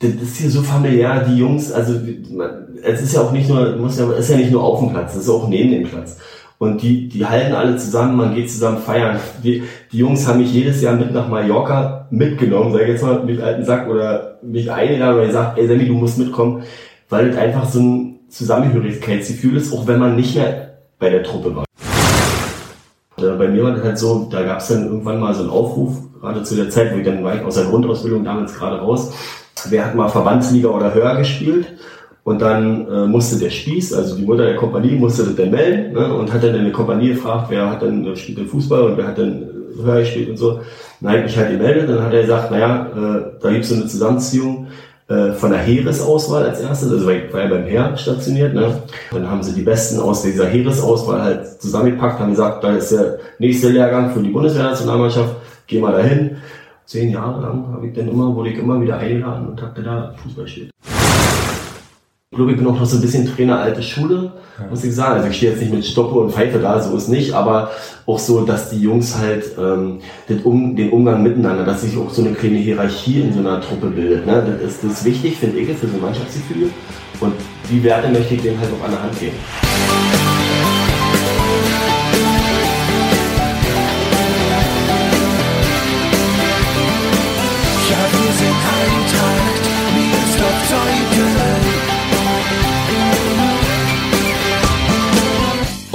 das ist hier so familiär, die Jungs, also es ist ja auch nicht nur, muss ja, ist ja nicht nur auf dem Platz, es ist auch neben dem Platz. Und die, die halten alle zusammen, man geht zusammen feiern. Die, die Jungs haben mich jedes Jahr mit nach Mallorca mitgenommen, sag ich jetzt mal, mit alten Sack oder mich eingeladen oder gesagt, ey Sammy, du musst mitkommen, weil das einfach so ein Zusammengehörigkeitsgefühl ist, auch wenn man nicht mehr bei der Truppe war. Bei mir war das halt so, da gab es dann irgendwann mal so einen Aufruf, gerade zu der Zeit, wo ich dann war ich aus der Grundausbildung damals gerade raus, wer hat mal Verbandsliga oder höher gespielt und dann äh, musste der Spieß, also die Mutter der Kompanie, musste das dann melden ne, und hat dann in der Kompanie gefragt, wer hat dann, spielt den Fußball und wer hat dann äh, höher gespielt und so. Habe ich halt gemeldet, dann hat er gesagt, naja, äh, da gibt es so eine Zusammenziehung äh, von der Heeresauswahl als erstes, also war ja beim Heer stationiert, ne? Dann haben sie die Besten aus dieser Heeresauswahl halt zusammengepackt, haben gesagt, da ist der nächste Lehrgang für die Bundeswehrnationalmannschaft, geh mal dahin zehn Jahre lang habe ich dann immer, wurde ich immer wieder eingeladen und habe da Fußball gespielt. Ich glaube, ich bin auch noch so ein bisschen Trainer alte Schule, muss ich sagen. Also ich stehe jetzt nicht mit Stoppe und Pfeife da, so ist nicht, aber auch so, dass die Jungs halt ähm, den, um, den Umgang miteinander, dass sich auch so eine kleine Hierarchie in so einer Truppe bildet. Ne? Das, ist, das ist wichtig, finde ich, für so ein Mannschaftsgefühl. Und die Werte möchte ich denen halt auch an der Hand geben.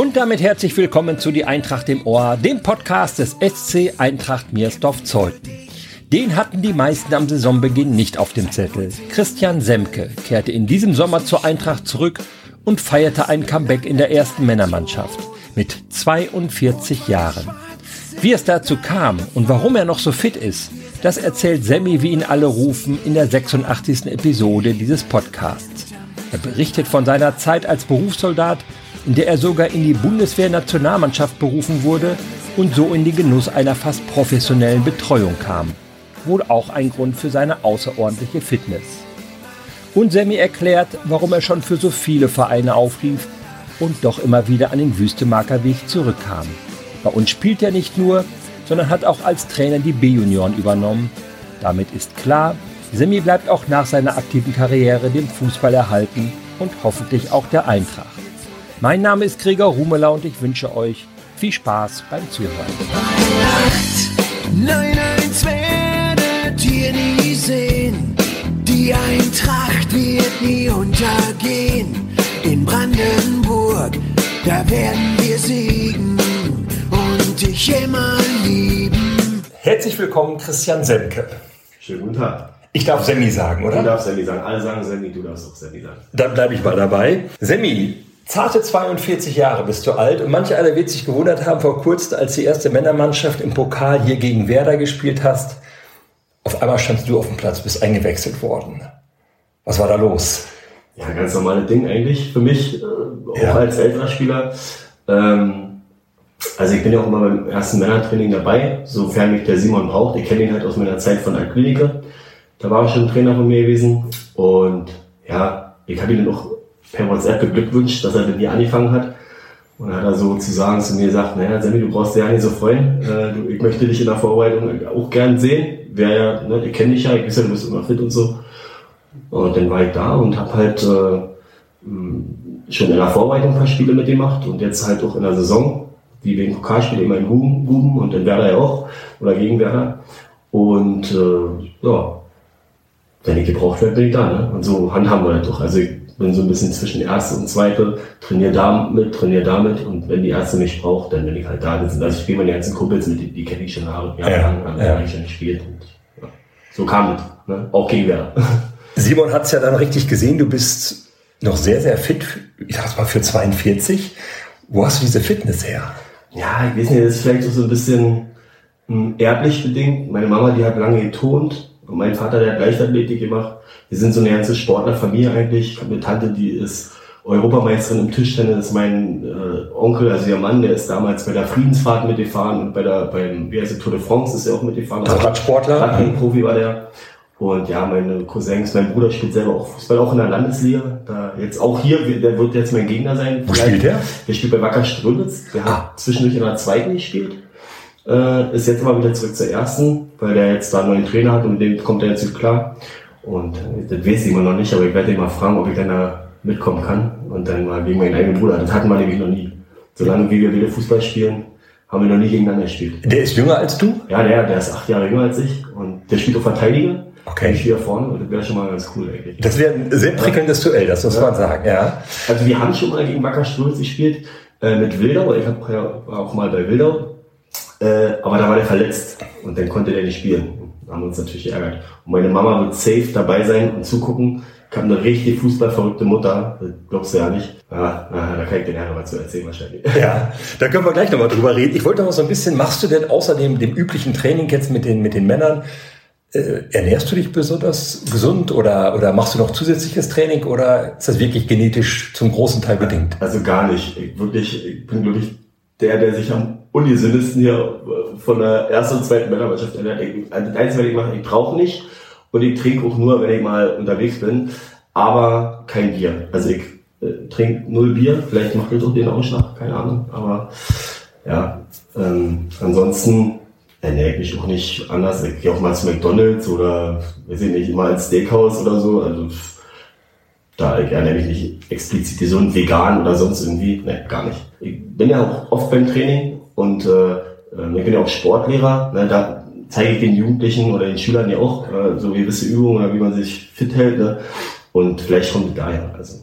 Und damit herzlich willkommen zu Die Eintracht im Ohr, dem Podcast des SC Eintracht Miersdorf Zeuthen. Den hatten die meisten am Saisonbeginn nicht auf dem Zettel. Christian Semke kehrte in diesem Sommer zur Eintracht zurück und feierte ein Comeback in der ersten Männermannschaft mit 42 Jahren. Wie es dazu kam und warum er noch so fit ist, das erzählt Sammy, wie ihn alle rufen, in der 86. Episode dieses Podcasts. Er berichtet von seiner Zeit als Berufssoldat in der er sogar in die Bundeswehr-Nationalmannschaft berufen wurde und so in den Genuss einer fast professionellen Betreuung kam. Wohl auch ein Grund für seine außerordentliche Fitness. Und Sammy erklärt, warum er schon für so viele Vereine auflief und doch immer wieder an den Wüstemarker Weg zurückkam. Bei uns spielt er nicht nur, sondern hat auch als Trainer die B-Junioren übernommen. Damit ist klar, Sammy bleibt auch nach seiner aktiven Karriere dem Fußball erhalten und hoffentlich auch der Eintracht. Mein Name ist Gregor Rumeler und ich wünsche euch viel Spaß beim Zuhören. Nein, eins werdet ihr nie sehen. Die Eintracht wird nie untergehen. In Brandenburg, da werden wir siegen und dich immer lieben. Herzlich willkommen, Christian Semke. Schönen guten Tag. Ich darf Semmi sagen, oder? Du darfst Semmi sagen. Alle sagen Semmi, du darfst auch Semmi sagen. Dann bleibe ich mal dabei. Semmi, Zarte 42 Jahre bist du alt und manche alle wird sich gewundert haben vor kurzem, als die erste Männermannschaft im Pokal hier gegen Werder gespielt hast. Auf einmal standst du auf dem Platz, bist eingewechselt worden. Was war da los? Ja, ganz normales Ding eigentlich für mich, äh, auch ja. als älterer Spieler. Ähm, also ich bin ja auch immer beim ersten Männertraining dabei, sofern mich der Simon braucht. Ich kenne ihn halt aus meiner Zeit von Altklinike. Da war er schon Trainer von mir gewesen. Und ja, ich habe ihn dann auch per WhatsApp beglückwünscht, dass er denn hier angefangen hat. Und dann hat er sozusagen zu mir gesagt, naja, Sammy, du brauchst ja nicht so freuen. Äh, ich möchte dich in der Vorbereitung auch gern sehen. Wer ja, ne, ich kenne dich ja, ich weiß ja, du bist immer fit und so. Und dann war ich da und habe halt äh, schon in der Vorbereitung ein paar Spiele mitgemacht und jetzt halt auch in der Saison, wie wegen Pokalspiele immer in Guben, Guben und dann Werder ja auch, oder gegen Werder. Und äh, ja, wenn ich gebraucht werde, bin ich da. Ne? Und so handhaben wir das doch. Also ich bin so ein bisschen zwischen erste und zweite, trainiere damit, trainiere damit und wenn die erste mich braucht, dann bin ich halt da. Also ich spiele meine ganzen Kumpels mit, die, die kenne ich schon jahrelang, ja, ja. habe ich schon gespielt. Und, ja. So kam es, ne? auch gegen Werder. Simon hat es ja dann richtig gesehen, du bist noch sehr, sehr fit, ich sag mal für 42. Wo hast du diese Fitness her? Ja, ich weiß nicht, das ist vielleicht so ein bisschen hm, erblich bedingt. Meine Mama, die hat lange getont und mein Vater, der hat Leichtathletik gemacht. Wir sind so eine ganze Sportlerfamilie eigentlich. Ich habe eine Tante, die ist Europameisterin im Tischtennis. Mein äh, Onkel, also ihr Mann, der ist damals bei der Friedensfahrt mitgefahren und bei der, beim, wie heißt der, Tour de France ist er auch mitgefahren. Also Radsportler? Radprofi war der. Und ja, meine Cousins, mein Bruder spielt selber auch Fußball, auch in der Landesliga. Da jetzt auch hier, der wird jetzt mein Gegner sein. Wo spielt der? Der spielt bei Wacker Strömitz. Der hat ah. zwischendurch in der zweiten gespielt. Äh, ist jetzt mal wieder zurück zur ersten, weil der jetzt da einen neuen Trainer hat und dem kommt er jetzt gut klar. Und das weiß ich immer noch nicht, aber ich werde ihn mal fragen, ob ich dann da mitkommen kann und dann mal gegen meinen eigenen Bruder. Das hatten wir nämlich noch nie. Solange wie wir wieder Fußball spielen, haben wir noch nie gegeneinander gespielt. Der ist jünger als du? Ja, der, der ist acht Jahre jünger als ich und der spielt auch Verteidiger. Okay. Ich da vorne und das wäre schon mal ganz cool eigentlich. Das wäre ein sehr prickelndes Duell, das muss man sagen, ja. Also wir haben schon mal gegen Wacker Stolz gespielt äh, mit Wildau. Ich hab, ja, war auch mal bei Wildau. Äh, aber da war der verletzt und dann konnte der nicht spielen. Haben wir uns natürlich geärgert. Und meine Mama wird safe dabei sein und zugucken. Ich habe eine richtig fußballverrückte Mutter. Das glaubst du ja nicht. Ja, na, da kann ich den Herrn mal zu erzählen wahrscheinlich. Ja, da können wir gleich nochmal drüber reden. Ich wollte noch so ein bisschen, machst du denn außerdem dem üblichen Training jetzt mit den, mit den Männern, äh, ernährst du dich besonders gesund oder, oder machst du noch zusätzliches Training oder ist das wirklich genetisch zum großen Teil bedingt? Also gar nicht. Ich, wirklich, ich bin wirklich der, der sich am ungesündesten hier äh, von der ersten und zweiten Männermannschaft. Ich, also das Einzige, was ich mache, ich brauche nicht und ich trinke auch nur, wenn ich mal unterwegs bin, aber kein Bier. Also ich äh, trinke null Bier, vielleicht macht das auch den Ausschlag, keine Ahnung, aber ja, ähm, ansonsten ernähre ich mich auch nicht anders. Ich gehe auch mal zu McDonalds oder, weiß ich nicht, immer ins Steakhouse oder so, also da ich ernähre mich nicht explizit gesund, vegan oder sonst irgendwie, ne, gar nicht. Ich bin ja auch oft beim Training und äh, äh ich bin ja auch Sportlehrer, ne, da zeige ich den Jugendlichen oder den Schülern ja auch äh, so gewisse Übungen oder wie man sich fit hält. Ne? Und vielleicht kommt daher. Also.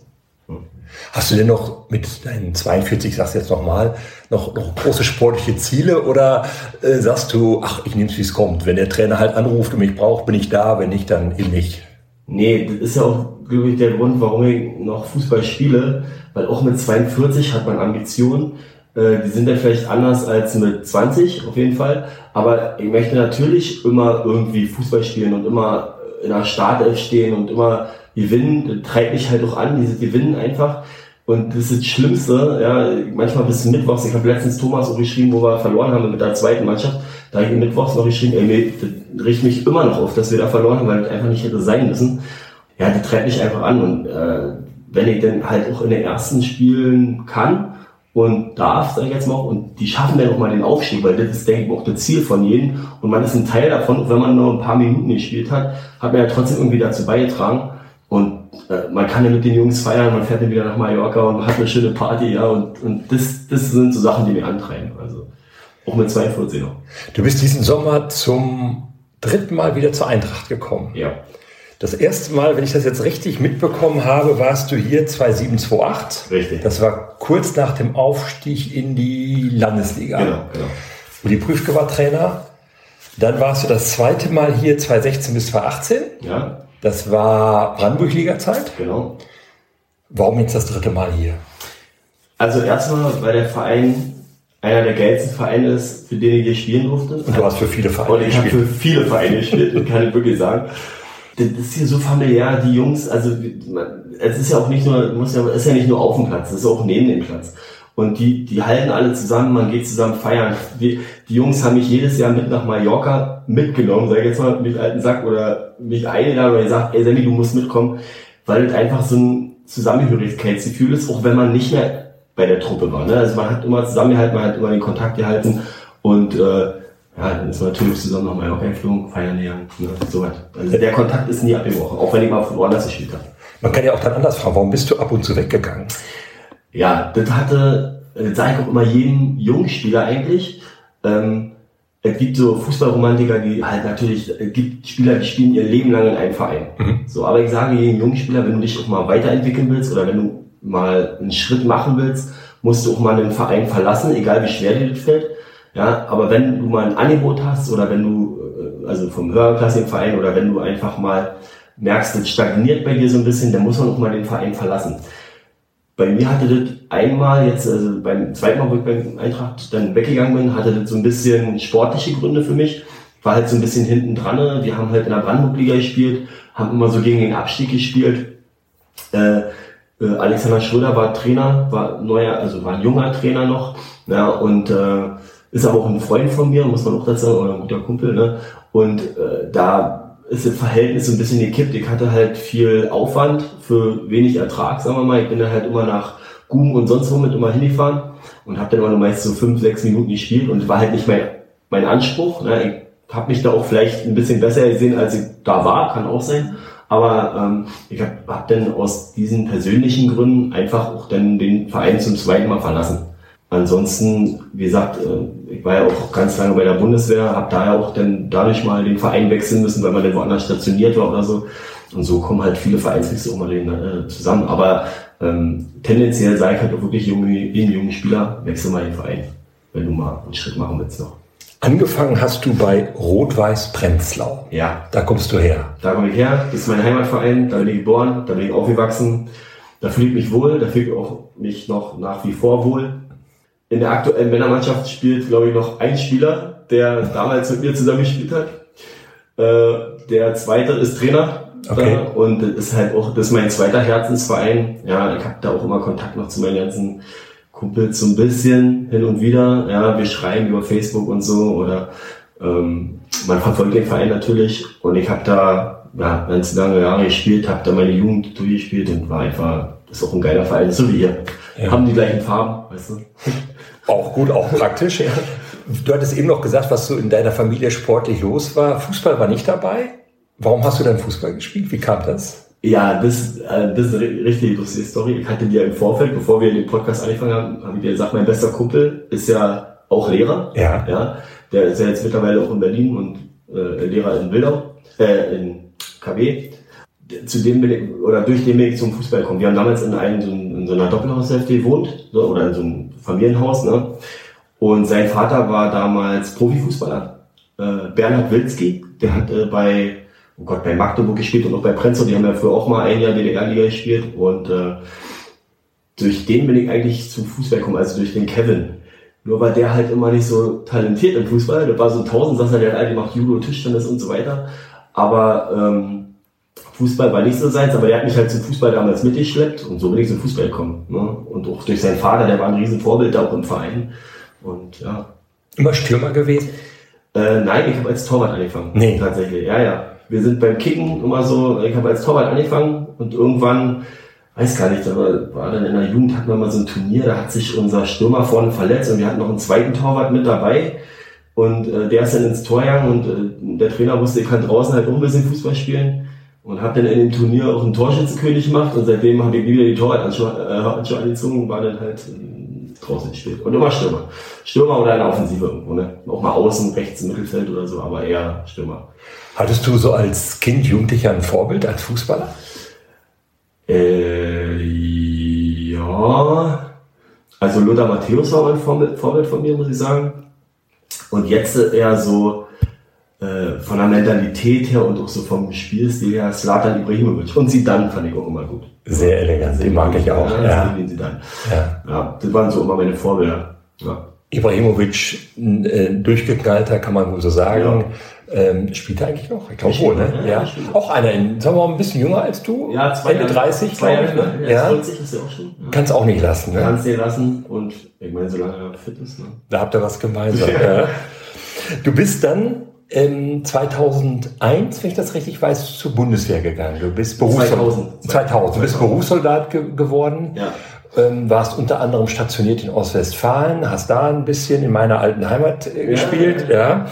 Hast du denn noch mit deinen 42, sagst du jetzt nochmal, noch, noch große sportliche Ziele oder äh, sagst du, ach, ich nehme es, wie es kommt. Wenn der Trainer halt anruft und mich braucht, bin ich da, wenn nicht, dann eben nicht. Nee, das ist ja auch, glaube ich, der Grund, warum ich noch Fußball spiele, weil auch mit 42 hat man Ambitionen, äh, die sind dann vielleicht anders als mit 20 auf jeden Fall. Aber ich möchte natürlich immer irgendwie Fußball spielen und immer in der Startelf stehen und immer gewinnen. Das treibt mich halt auch an, dieses Gewinnen einfach. Und das ist das Schlimmste, ja, manchmal bis Mittwochs, ich habe letztens Thomas auch geschrieben, wo wir verloren haben mit der zweiten Mannschaft, da habe ich Mittwochs noch geschrieben, ey, nee, das riecht mich immer noch auf, dass wir da verloren haben, weil das einfach nicht hätte sein müssen. Ja, das treibt mich einfach an und äh, wenn ich dann halt auch in den ersten Spielen kann, und darf, sage ich jetzt mal, und die schaffen dann auch mal den Aufstieg, weil das ist, denke ich, auch das Ziel von jedem und man ist ein Teil davon, wenn man nur ein paar Minuten gespielt hat, hat man ja trotzdem irgendwie dazu beigetragen und äh, man kann ja mit den Jungs feiern, man fährt dann wieder nach Mallorca und hat eine schöne Party, ja, und, und das, das sind so Sachen, die mir antreiben, also auch mit 42 noch. Du bist diesen Sommer zum dritten Mal wieder zur Eintracht gekommen. Ja. Das erste Mal, wenn ich das jetzt richtig mitbekommen habe, warst du hier 2728. Richtig. Das war kurz nach dem Aufstieg in die Landesliga. Genau, genau. Uli Prüfke war Trainer. Dann warst du das zweite Mal hier 2016 bis 2018. Ja. Das war Brandenburg-Liga-Zeit. Genau. Warum jetzt das dritte Mal hier? Also erstmal, weil der Verein einer der geilsten Vereine ist, für den ich hier spielen durfte. Und du hast für viele Vereine Und ich habe für viele Vereine gespielt, kann ich wirklich sagen das ist hier so familiär, die Jungs, also es ist ja auch nicht nur, muss ja, ist ja nicht nur auf dem Platz, es ist auch neben dem Platz. Und die, die halten alle zusammen, man geht zusammen feiern. Die, die Jungs haben mich jedes Jahr mit nach Mallorca mitgenommen, sag ich jetzt mal, mit alten Sack oder mich eingeladen oder gesagt, ey Sammy, du musst mitkommen, weil es einfach so ein Zusammengehörigkeitsgefühl ist, auch wenn man nicht mehr bei der Truppe war. Ne? Also man hat immer zusammengehalten, man hat immer den Kontakt gehalten und äh, ja, dann ist man natürlich zusammen nach Mallorca geflogen, feiern lernen, ne, so was. Also der Kontakt ist nie abgebrochen, auch wenn ich mal von woanders gespielt habe. Man kann ja auch dann anders fragen, warum bist du ab und zu weggegangen? Ja, das hatte, das sage ich auch immer jedem Jungspieler eigentlich. Ähm, es gibt so Fußballromantiker, die halt natürlich, es gibt Spieler, die spielen ihr Leben lang in einem Verein. Mhm. So, aber ich sage jedem Jungspieler, wenn du dich auch mal weiterentwickeln willst oder wenn du mal einen Schritt machen willst, musst du auch mal einen Verein verlassen, egal wie schwer dir das fällt. Ja, aber wenn du mal ein Angebot hast oder wenn du, äh, also vom höherklassigen Verein oder wenn du einfach mal merkst, es stagniert bei dir so ein bisschen, dann muss man auch mal den Verein verlassen. Bei mir hatte das einmal jetzt, also beim zweiten Mal, wo ich beim Eintracht dann weggegangen bin, hatte das so ein bisschen sportliche Gründe für mich. War halt so ein bisschen hinten dran. Wir haben halt in der Brandenburg-Liga gespielt, haben immer so gegen den Abstieg gespielt. Äh, äh, Alexander Schröder war Trainer, war neuer, also war ein junger Trainer noch. Ja, und äh, ist aber auch ein Freund von mir, muss man auch dazu sagen, oder ein guter Kumpel, ne? Und äh, da ist das Verhältnis so ein bisschen gekippt. Ich hatte halt viel Aufwand für wenig Ertrag, sagen wir mal. Ich bin dann halt immer nach Guben und sonst womit immer hingefahren und habe dann immer nur meist so fünf, sechs Minuten gespielt und war halt nicht mein, mein Anspruch. Ne? Ich habe mich da auch vielleicht ein bisschen besser gesehen, als ich da war, kann auch sein. Aber ähm, ich habe hab dann aus diesen persönlichen Gründen einfach auch dann den Verein zum zweiten Mal verlassen. Ansonsten, wie gesagt, äh, ich war ja auch ganz lange bei der Bundeswehr, habe da ja auch dann dadurch mal den Verein wechseln müssen, weil man dann woanders stationiert war oder so. Und so kommen halt viele Vereinswechsel auch mal äh, zusammen. Aber ähm, tendenziell sage ich halt auch wirklich junge, den jungen Spieler, wechsel mal den Verein, wenn du mal einen Schritt machen willst noch. Angefangen hast du bei Rot-Weiß Prenzlau. Ja. Da kommst du her. Da komme ich her, das ist mein Heimatverein, da bin ich geboren, da bin ich aufgewachsen. Da fühle ich mich wohl, da fühle ich auch mich noch nach wie vor wohl. In der aktuellen Männermannschaft spielt, glaube ich, noch ein Spieler, der damals mit mir zusammen gespielt hat. Äh, der zweite ist Trainer. Okay. Da, und das ist halt auch, das ist mein zweiter Herzensverein. Ja, ich habe da auch immer Kontakt noch zu meinen ganzen Kumpels so ein bisschen hin und wieder. Ja, wir schreiben über Facebook und so oder ähm, man verfolgt den Verein natürlich und ich habe da ja, ganz lange Jahre gespielt, habe da meine Jugend durchgespielt und war einfach, das ist auch ein geiler Verein, so wie ihr. Ja. Haben die gleichen Farben, weißt du. Auch gut, auch praktisch, ja. Du hattest eben noch gesagt, was so in deiner Familie sportlich los war. Fußball war nicht dabei. Warum hast du dann Fußball gespielt? Wie kam das? Ja, das, äh, das ist eine richtig lustige Story. Ich hatte dir im Vorfeld, bevor wir den Podcast angefangen haben, habe ich dir gesagt, mein bester Kumpel ist ja auch Lehrer. Ja. ja. Der ist ja jetzt mittlerweile auch in Berlin und äh, Lehrer in Wildau, äh, in KW. Zu dem ich, oder durch den ich zum Fußball gekommen. Wir haben damals in, einem, so, in so einer Doppelhaushälfte gewohnt, so, oder in so einem Familienhaus, ne? Und sein Vater war damals Profifußballer, äh, Bernhard Wilski, der hat äh, bei oh Gott, bei Magdeburg gespielt und auch bei Prenzlau, die haben ja früher auch mal ein Jahr DDR-Liga gespielt und äh, durch den bin ich eigentlich zum Fußball gekommen, also durch den Kevin. Nur war der halt immer nicht so talentiert im Fußball. Der war so ein Tausendsasser, der halt macht Judo, Tischtennis und so weiter. Aber ähm, Fußball war nicht so seins, aber der hat mich halt zum Fußball damals mitgeschleppt und so bin ich zum Fußball gekommen. Ne? Und auch durch seinen Vater, der war ein Riesenvorbild auch im Verein. Und ja. Immer Stürmer gewesen? Äh, nein, ich habe als Torwart angefangen. Nee. Tatsächlich, ja, ja wir sind beim Kicken immer so, ich habe als Torwart angefangen und irgendwann, weiß gar nicht, war, war dann in der Jugend, hatten wir mal so ein Turnier, da hat sich unser Stürmer vorne verletzt und wir hatten noch einen zweiten Torwart mit dabei. Und äh, der ist dann ins Tor gegangen und äh, der Trainer wusste, ich kann draußen halt auch ein bisschen Fußball spielen. Und habe dann in dem Turnier auch einen Torschützenkönig gemacht und seitdem habe ich nie wieder die Torwartanschuhe äh, angezogen und war dann halt äh, draußen gespielt. Und immer Stürmer. Stürmer oder eine Offensive irgendwo, ne? Auch mal außen, rechts im Mittelfeld oder so, aber eher Stürmer. Hattest du so als Kind, Jugendlicher ein Vorbild als Fußballer? Äh, ja. Also Lothar Matthäus war ein Vorbild, Vorbild von mir, muss ich sagen. Und jetzt eher so äh, von der Mentalität her und auch so vom Spielstil her Slatan Ibrahimovic. Und Zidane fand ich auch immer gut. Sehr elegant, den mag ich auch. Ja, ja. Ja. ja, das waren so immer meine Vorbilder. Ja. Ibrahimovic, äh, durchgeknallter, kann man wohl so sagen. Ja. Ähm, spielt er eigentlich noch? Ich glaube wohl, ne? Ja. ja. Auch einer, in, sagen wir mal, ein bisschen jünger als du. Ja, zwei Ende 30, glaube ich. Ne? Ja, 40 ist er auch schon. Ja. Kannst auch nicht lassen, ne? Kannst dir lassen und ich meine, solange er fit ist, ne? Da habt ihr was gemeinsam. ja. Du bist dann ähm, 2001, wenn ich das richtig weiß, zur Bundeswehr gegangen. Du bist Berufssoldat. 2000. 2000. Du bist Berufssoldat ge geworden. Ja ähm, warst unter anderem stationiert in Ostwestfalen, hast da ein bisschen in meiner alten Heimat äh, gespielt, ja. ja.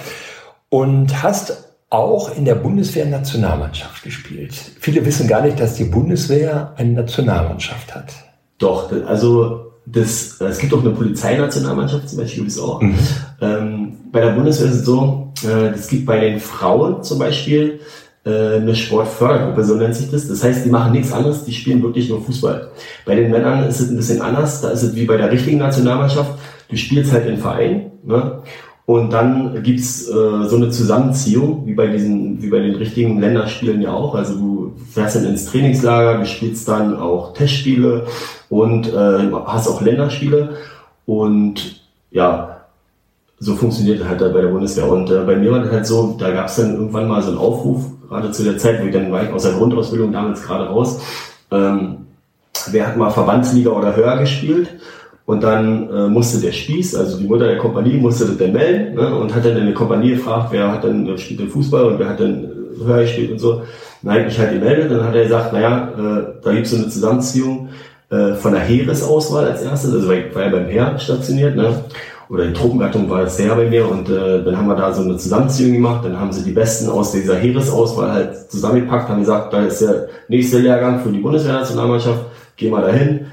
Und hast auch in der Bundeswehr-Nationalmannschaft gespielt. Viele wissen gar nicht, dass die Bundeswehr eine Nationalmannschaft hat. Doch, also das, es gibt auch eine Polizeinationalmannschaft zum Beispiel, auch. Mhm. Ähm, bei der Bundeswehr ist es so, äh, es gibt bei den Frauen zum Beispiel äh, eine Sportfördergruppe, so nennt sich das. Das heißt, die machen nichts anderes, die spielen wirklich nur Fußball. Bei den Männern ist es ein bisschen anders. Da ist es wie bei der richtigen Nationalmannschaft. Du spielst halt in Verein. Ne? Und dann gibt's äh, so eine Zusammenziehung, wie bei diesen, wie bei den richtigen Länderspielen ja auch. Also du fährst dann ins Trainingslager, du spielst dann auch Testspiele und äh, hast auch Länderspiele. Und ja, so funktioniert halt bei der Bundeswehr. Und äh, bei mir war das halt so, da gab's dann irgendwann mal so einen Aufruf, gerade zu der Zeit, wo ich dann war ich aus der Grundausbildung damals gerade raus. Ähm, wer hat mal Verbandsliga oder höher gespielt? Und dann äh, musste der Spieß, also die Mutter der Kompanie, musste das dann melden ne, und hat dann in der Kompanie gefragt, wer hat dann wer spielt den Fußball und wer hat dann äh, gespielt und so. Nein, ich halt gemeldet, dann hat er gesagt, naja, äh, da gibt's so eine Zusammenziehung äh, von der Heeresauswahl als erstes, also war, war ja beim Heer stationiert, ne? oder die Truppengattung war jetzt der bei mir und äh, dann haben wir da so eine Zusammenziehung gemacht, dann haben sie die Besten aus dieser Heeresauswahl halt zusammengepackt, haben gesagt, da ist der nächste Lehrgang für die Bundeswehrnationalmannschaft, geh mal dahin.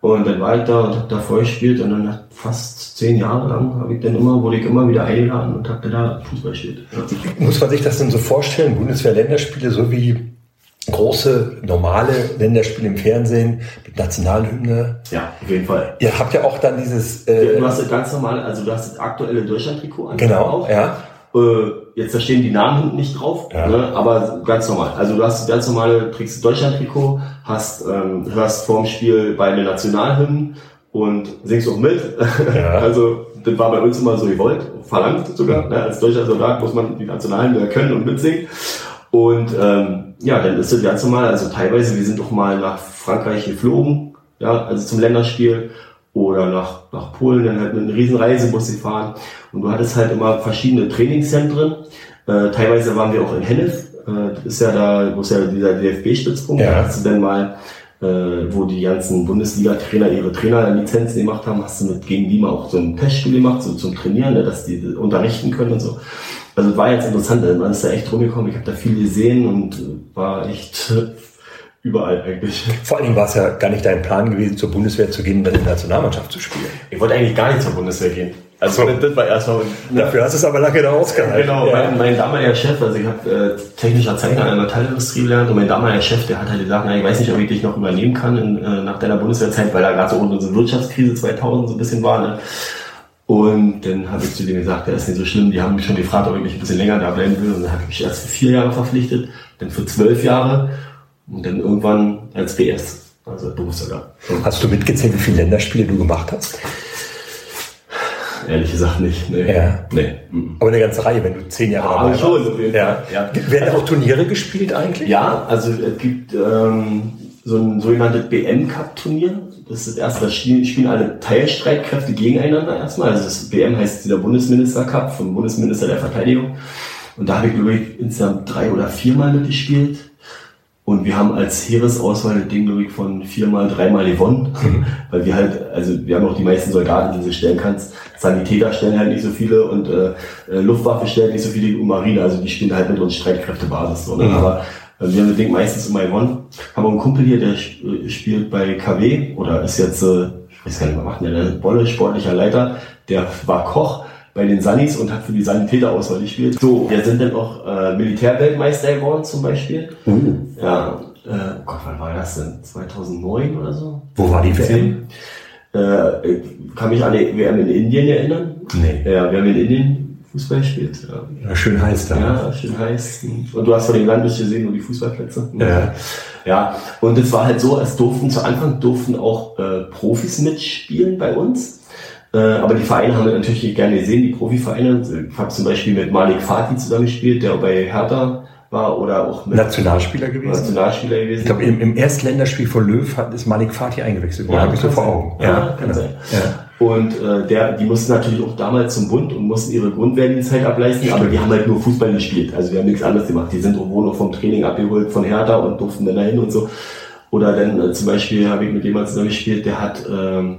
Und dann war ich da und habe da vorgespielt und dann fast zehn Jahre lang habe ich dann immer, wurde ich immer wieder eingeladen und habe da Fußball gespielt. Ja. Muss man sich das denn so vorstellen, Bundeswehr-Länderspiele so wie große, normale Länderspiele im Fernsehen mit Nationalhymne. Ja, auf jeden Fall. Ihr habt ja auch dann dieses... Äh, du hast das ganz normale, also du hast das aktuelle Deutschland-Trikot. Genau, auch. ja. Äh, jetzt da stehen die Namen hinten nicht drauf, ja. ne, aber ganz normal. Also du hast ganz normale, trägst Deutschland-Trikot, hast, ähm, hörst vorm Spiel beide Nationalhymnen und singst auch mit. Ja. also das war bei uns immer so gewollt, verlangt sogar. Ne? Als deutscher Soldat muss man die Nationalhymne können und mitsingen. Und ähm, ja, dann ist das ganz normal. Also teilweise, wir sind doch mal nach Frankreich geflogen, ja, also zum Länderspiel oder nach, nach Polen, dann halt mit einem riesen Reisebus gefahren. Und du hattest halt immer verschiedene Trainingszentren. Äh, teilweise waren wir auch in Hennef, äh, das ist ja da, wo ist ja dieser DFB-Stützpunkt, ja. da hast du dann mal, äh, wo die ganzen Bundesliga-Trainer ihre Trainerlizenzen gemacht haben, hast du mit gegen die mal auch so ein Testspiel gemacht, so zum Trainieren, ne, dass die unterrichten können und so. Also war jetzt interessant, man ist da echt rumgekommen, ich habe da viel gesehen und war echt überall eigentlich. Vor allen Dingen war es ja gar nicht dein Plan gewesen, zur Bundeswehr zu gehen dann in der Nationalmannschaft zu spielen. Ich wollte eigentlich gar nicht zur Bundeswehr gehen. Also so. das war erstmal. Ne? Dafür hast du es aber lange da ausgehalten. Genau, ja. mein, mein damaliger Chef, also ich habe äh, technischer Zeichner in der Metallindustrie gelernt und mein damaliger Chef, der hat halt gesagt, na, ich weiß nicht, ob ich dich noch übernehmen kann in, äh, nach deiner Bundeswehrzeit, weil da gerade so unsere Wirtschaftskrise 2000 so ein bisschen war. Ne? Und dann habe ich zu dem gesagt, der ist nicht so schlimm, die haben mich schon gefragt, ob ich mich ein bisschen länger da bleiben will. Und dann habe ich mich erst für vier Jahre verpflichtet, dann für zwölf Jahre und dann irgendwann als BS, also Berufssoldat. Hast du mitgezählt, wie viele Länderspiele du gemacht hast? Ehrlich gesagt nicht. Nee. Ja. Nee. Aber eine ganze Reihe, wenn du zehn Jahre ah, dabei schon, auf jeden ja. Ja. Werden auch Turniere gespielt eigentlich? Ja, also es gibt ähm, so ein sogenanntes BM-Cup-Turnier. Das ist das erste, da spielen alle Teilstreitkräfte gegeneinander erstmal. Also das BM heißt dieser Bundesminister-Cup vom Bundesminister der Verteidigung. Und da habe ich, glaube ich, insgesamt drei oder viermal mitgespielt. Und wir haben als Heeresauswahl das Ding, glaube ich, von viermal, dreimal gewonnen. Mhm. Weil wir halt, also wir haben auch die meisten Soldaten, die du stellen kannst. Sanitäter stellen halt nicht so viele und äh, Luftwaffe stellt nicht so viele und Marine, also die spielen halt mit uns Streitkräftebasis. So, ne? Mhm. Aber äh, wir haben das Ding meistens immer gewonnen. Haben auch einen Kumpel hier, der äh, spielt bei KW oder ist jetzt, äh, ich weiß gar nicht, was macht der, der Bolle, sportlicher Leiter, der war Koch bei den Sunnis und hat für die Sanitäterauswahl gespielt. So, wir sind dann auch äh, Militärweltmeister geworden zum Beispiel. Mhm. Ja, äh, Gott, wann war das denn? 2009 oder so? Wo war die WM? Äh, kann mich an die WM in Indien erinnern. Nee. Ja, wir haben in Indien Fußball gespielt. Ja. ja schön heiß da. Ja, schön heiß. Und du hast von dem Land nicht gesehen, nur die Fußballplätze. Ja. Ja, und es war halt so, es durften zu Anfang durften auch äh, Profis mitspielen bei uns. Äh, aber die Vereine haben wir natürlich gerne gesehen, die Profivereine. Ich habe zum Beispiel mit Malik Fatih zusammengespielt, der bei Hertha war oder auch mit Nationalspieler gewesen. Nationalspieler gewesen. Ich glaube, im, im ersten Länderspiel von Löw hat, ist Malik Fatih eingewechselt worden. Ja, habe ich so vor Augen. Ja, ja kann genau. sein. Ja. Und äh, der, die mussten natürlich auch damals zum Bund und mussten ihre Grundwehrdienstzeit ableisten, Stimmt. aber die haben halt nur Fußball gespielt. Also wir haben nichts anderes gemacht. Die sind wohl noch vom Training abgeholt von Hertha und durften dann dahin und so. Oder dann äh, zum Beispiel habe ich mit jemandem zusammen gespielt, der hat ähm,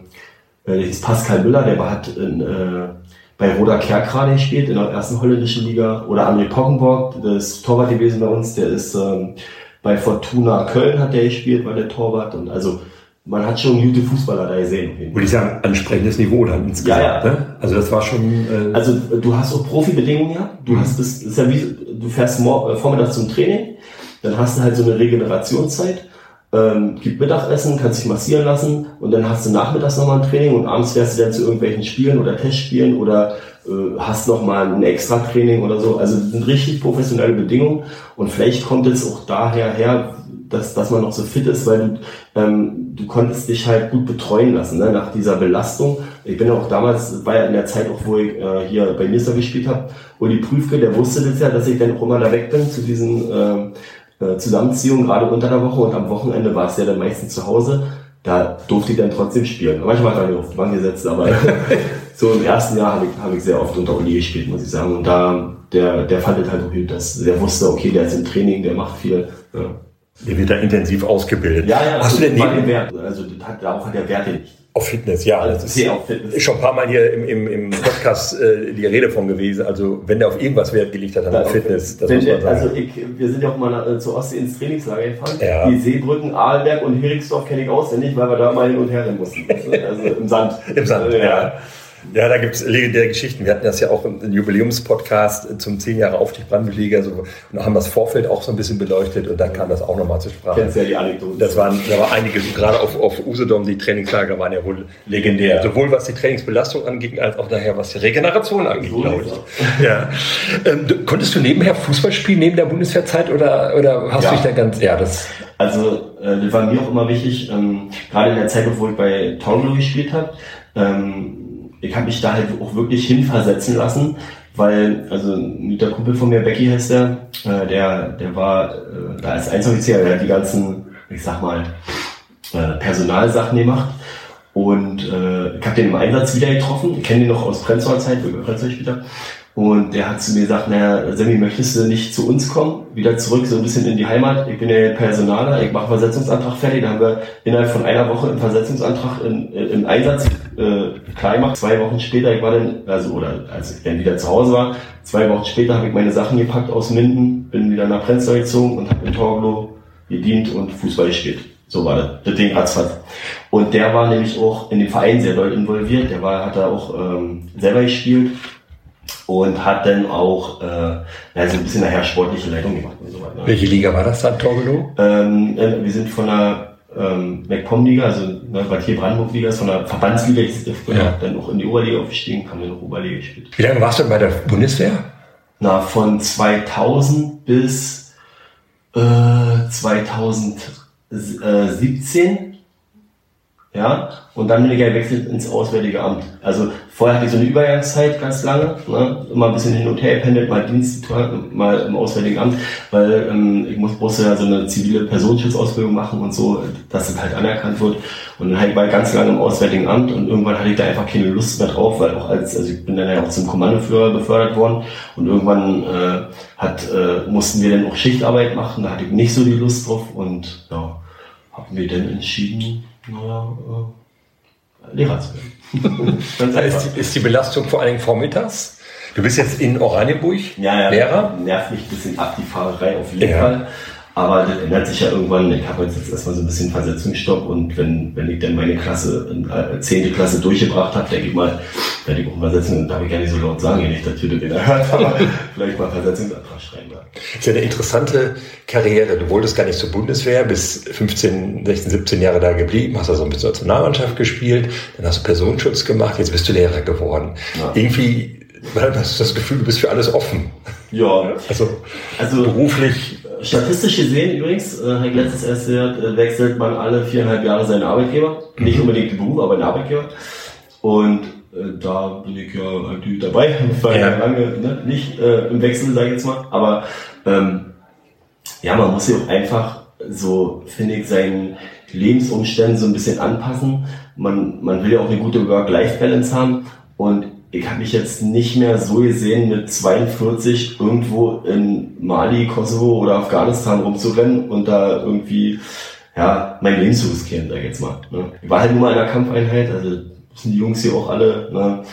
äh, der hieß Pascal Müller, der hat in, äh, bei Roda Kerkrade gespielt in der ersten holländischen Liga. Oder André Pockenborg, das ist Torwart gewesen bei uns, der ist ähm, bei Fortuna Köln hat der gespielt, war der Torwart. Und also man hat schon gute Fußballer da gesehen. Würde ich sagen, ansprechendes Niveau dann insgesamt. Ja, ja. Ne? Also das war schon. Äh also du hast auch Profibedingungen ja. Du mhm. hast das, das ist ja wie du fährst äh, vormittags zum Training, dann hast du halt so eine Regenerationszeit ähm, gibt Mittagessen, kannst dich massieren lassen und dann hast du nachmittags nochmal ein Training und abends fährst du dann zu irgendwelchen Spielen oder Testspielen oder äh, hast nochmal ein extra Training oder so. Also das sind richtig professionelle Bedingungen und vielleicht kommt es auch daher her, dass, dass man noch so fit ist, weil du, ähm, du konntest dich halt gut betreuen lassen ne, nach dieser Belastung. Ich bin auch damals, war ja in der Zeit auch, wo ich äh, hier bei Mister gespielt habe, Uli Prüfke, der wusste das ja, dass ich dann auch immer da weg bin zu diesen äh, äh, Zusammenziehung, gerade unter der Woche und am Wochenende war es ja dann meistens zu Hause. Da durfte ich dann trotzdem spielen. Manchmal hat er nicht auf die Bank gesetzt, aber so im ersten Jahr habe ich, hab ich sehr oft unter Uli gespielt, muss ich sagen. Und da, der, der fand es halt auch gut, dass der wusste, okay, der ist im Training, der macht viel. Ja. Der wird da intensiv ausgebildet. Ja, ja, hast du denn neben Wert? Also hat, hat der Werte nicht. Auf Fitness, ja. Das ist, auf Fitness. ist schon ein paar Mal hier im, im, im Podcast äh, die Rede von gewesen. Also wenn der auf irgendwas Wert gelegt hat, dann auf Fitness. Das muss man sagen. Also ich, wir sind ja auch mal äh, zur Ostsee ins Trainingslager gefahren. Ja. Die Seebrücken, Aalberg und Heringsdorf kenne ich auswendig, weil wir da mal hin und her mussten. Also im Sand. Im Sand, ja. ja. Ja, da gibt es legendäre Geschichten. Wir hatten das ja auch im Jubiläumspodcast zum 10 Jahre Aufstieg Brandenliga so, und haben das Vorfeld auch so ein bisschen beleuchtet und da kam das auch nochmal zur Sprache. Kennst ja die Anekdote. Das waren, da war einiges, gerade auf, auf Usedom, die Trainingslager waren ja wohl legendär. Sowohl was die Trainingsbelastung anging, als auch nachher was die Regeneration anging, so glaube ich. Ja. Ähm, du, konntest du nebenher Fußball spielen, neben der Bundeswehrzeit oder, oder hast ja. du dich da ganz, ja, das. Also, äh, das war mir auch immer wichtig, ähm, gerade in der Zeit, wo ich bei Taunus gespielt habe, ähm, ich habe mich da halt auch wirklich hinversetzen lassen, weil, also der Kumpel von mir, Becky heißt der, äh, der, der war äh, da als Einzeloffizier, der hat die ganzen, ich sag mal, äh, Personalsachen gemacht. Und äh, ich habe den im Einsatz wieder getroffen, ich kenne den noch aus Prenzlauer Zeit, ich Prenzlauer später. Und der hat zu mir gesagt, naja, Sammy, möchtest du nicht zu uns kommen? Wieder zurück, so ein bisschen in die Heimat. Ich bin ja Personaler, ich mache Versetzungsantrag fertig. Da haben wir innerhalb von einer Woche einen Versetzungsantrag in, in, im Einsatz äh, klar gemacht. Zwei Wochen später, ich war dann, also oder als ich dann wieder zu Hause war, zwei Wochen später habe ich meine Sachen gepackt aus Minden, bin wieder nach Prenzlau gezogen und habe in Torglo gedient und Fußball gespielt. So war das, das Ding ratzfatz. Und der war nämlich auch in dem Verein sehr doll involviert. Der war, hat da auch ähm, selber gespielt und hat dann auch äh, ja, so ein bisschen nachher sportliche Leitung gemacht und so weiter. Welche Liga war das dann, Torgelow? Ähm, äh, wir sind von der ähm, MacPom-Liga, also ne, hier Brandenburg-Liga ist von der Verbandsliga, ich sind ja. dann auch in die Oberliga aufgestiegen, haben in der Oberliga gespielt. Wie lange warst du bei der Bundeswehr? Na, von 2000 bis äh, 2017 ja, und dann bin ich gewechselt ins Auswärtige Amt. Also vorher hatte ich so eine Übergangszeit ganz lange, ne? immer ein bisschen hin und her gependelt, mal Dienst, mal im Auswärtigen Amt, weil ähm, ich muss, musste ja so eine zivile Personenschutzausbildung machen und so, dass das halt anerkannt wird. Und dann halt war ich ganz lange im Auswärtigen Amt und irgendwann hatte ich da einfach keine Lust mehr drauf, weil auch als, also ich bin dann ja auch zum Kommandoführer befördert worden und irgendwann äh, hat, äh, mussten wir dann auch Schichtarbeit machen, da hatte ich nicht so die Lust drauf und ja, haben wir dann entschieden, naja, äh, Lehrer zu werden. ist, die, ist die Belastung vor allen Dingen vormittags? Du bist jetzt in Oranienburg ja, ja, Lehrer? Nervt mich ein bisschen ab, die Fahrerei auf jeden ja. Fall. Aber das ändert sich ja irgendwann. Ich habe jetzt erstmal so ein bisschen Versetzungsstopp und wenn, wenn ich dann meine Klasse, äh, zehnte Klasse durchgebracht habe, denke ich mal, werde ich auch Versetzung, darf ich gar nicht so laut sagen, nicht, dass ihr den hört, aber vielleicht mal Versetzungsantrag schreiben. Das ist ja eine interessante Karriere. Du wolltest gar nicht zur Bundeswehr, bis 15, 16, 17 Jahre da geblieben, hast also ein bisschen Nationalmannschaft gespielt, dann hast du Personenschutz gemacht, jetzt bist du Lehrer geworden. Ja. Irgendwie hast du das Gefühl, du bist für alles offen. Ja. Also, also beruflich Statistisch gesehen übrigens, äh, habe ich letztes erst gehört, äh, wechselt man alle viereinhalb Jahre seinen Arbeitgeber. Mhm. Nicht unbedingt den Beruf, aber den Arbeitgeber. Und da bin ich ja eigentlich dabei. Ich war ja lange ne, nicht äh, im Wechsel, sage ich jetzt mal. Aber ähm, ja, man muss sich auch einfach so, finde ich, seinen Lebensumständen so ein bisschen anpassen. Man, man will ja auch eine gute Work-Life-Balance haben. Und ich habe mich jetzt nicht mehr so gesehen, mit 42 irgendwo in Mali, Kosovo oder Afghanistan rumzurennen und da irgendwie ja mein Leben zu riskieren, sag ich jetzt mal. Ne? Ich war halt nur mal in einer Kampfeinheit, also die Jungs hier auch alle. Ne?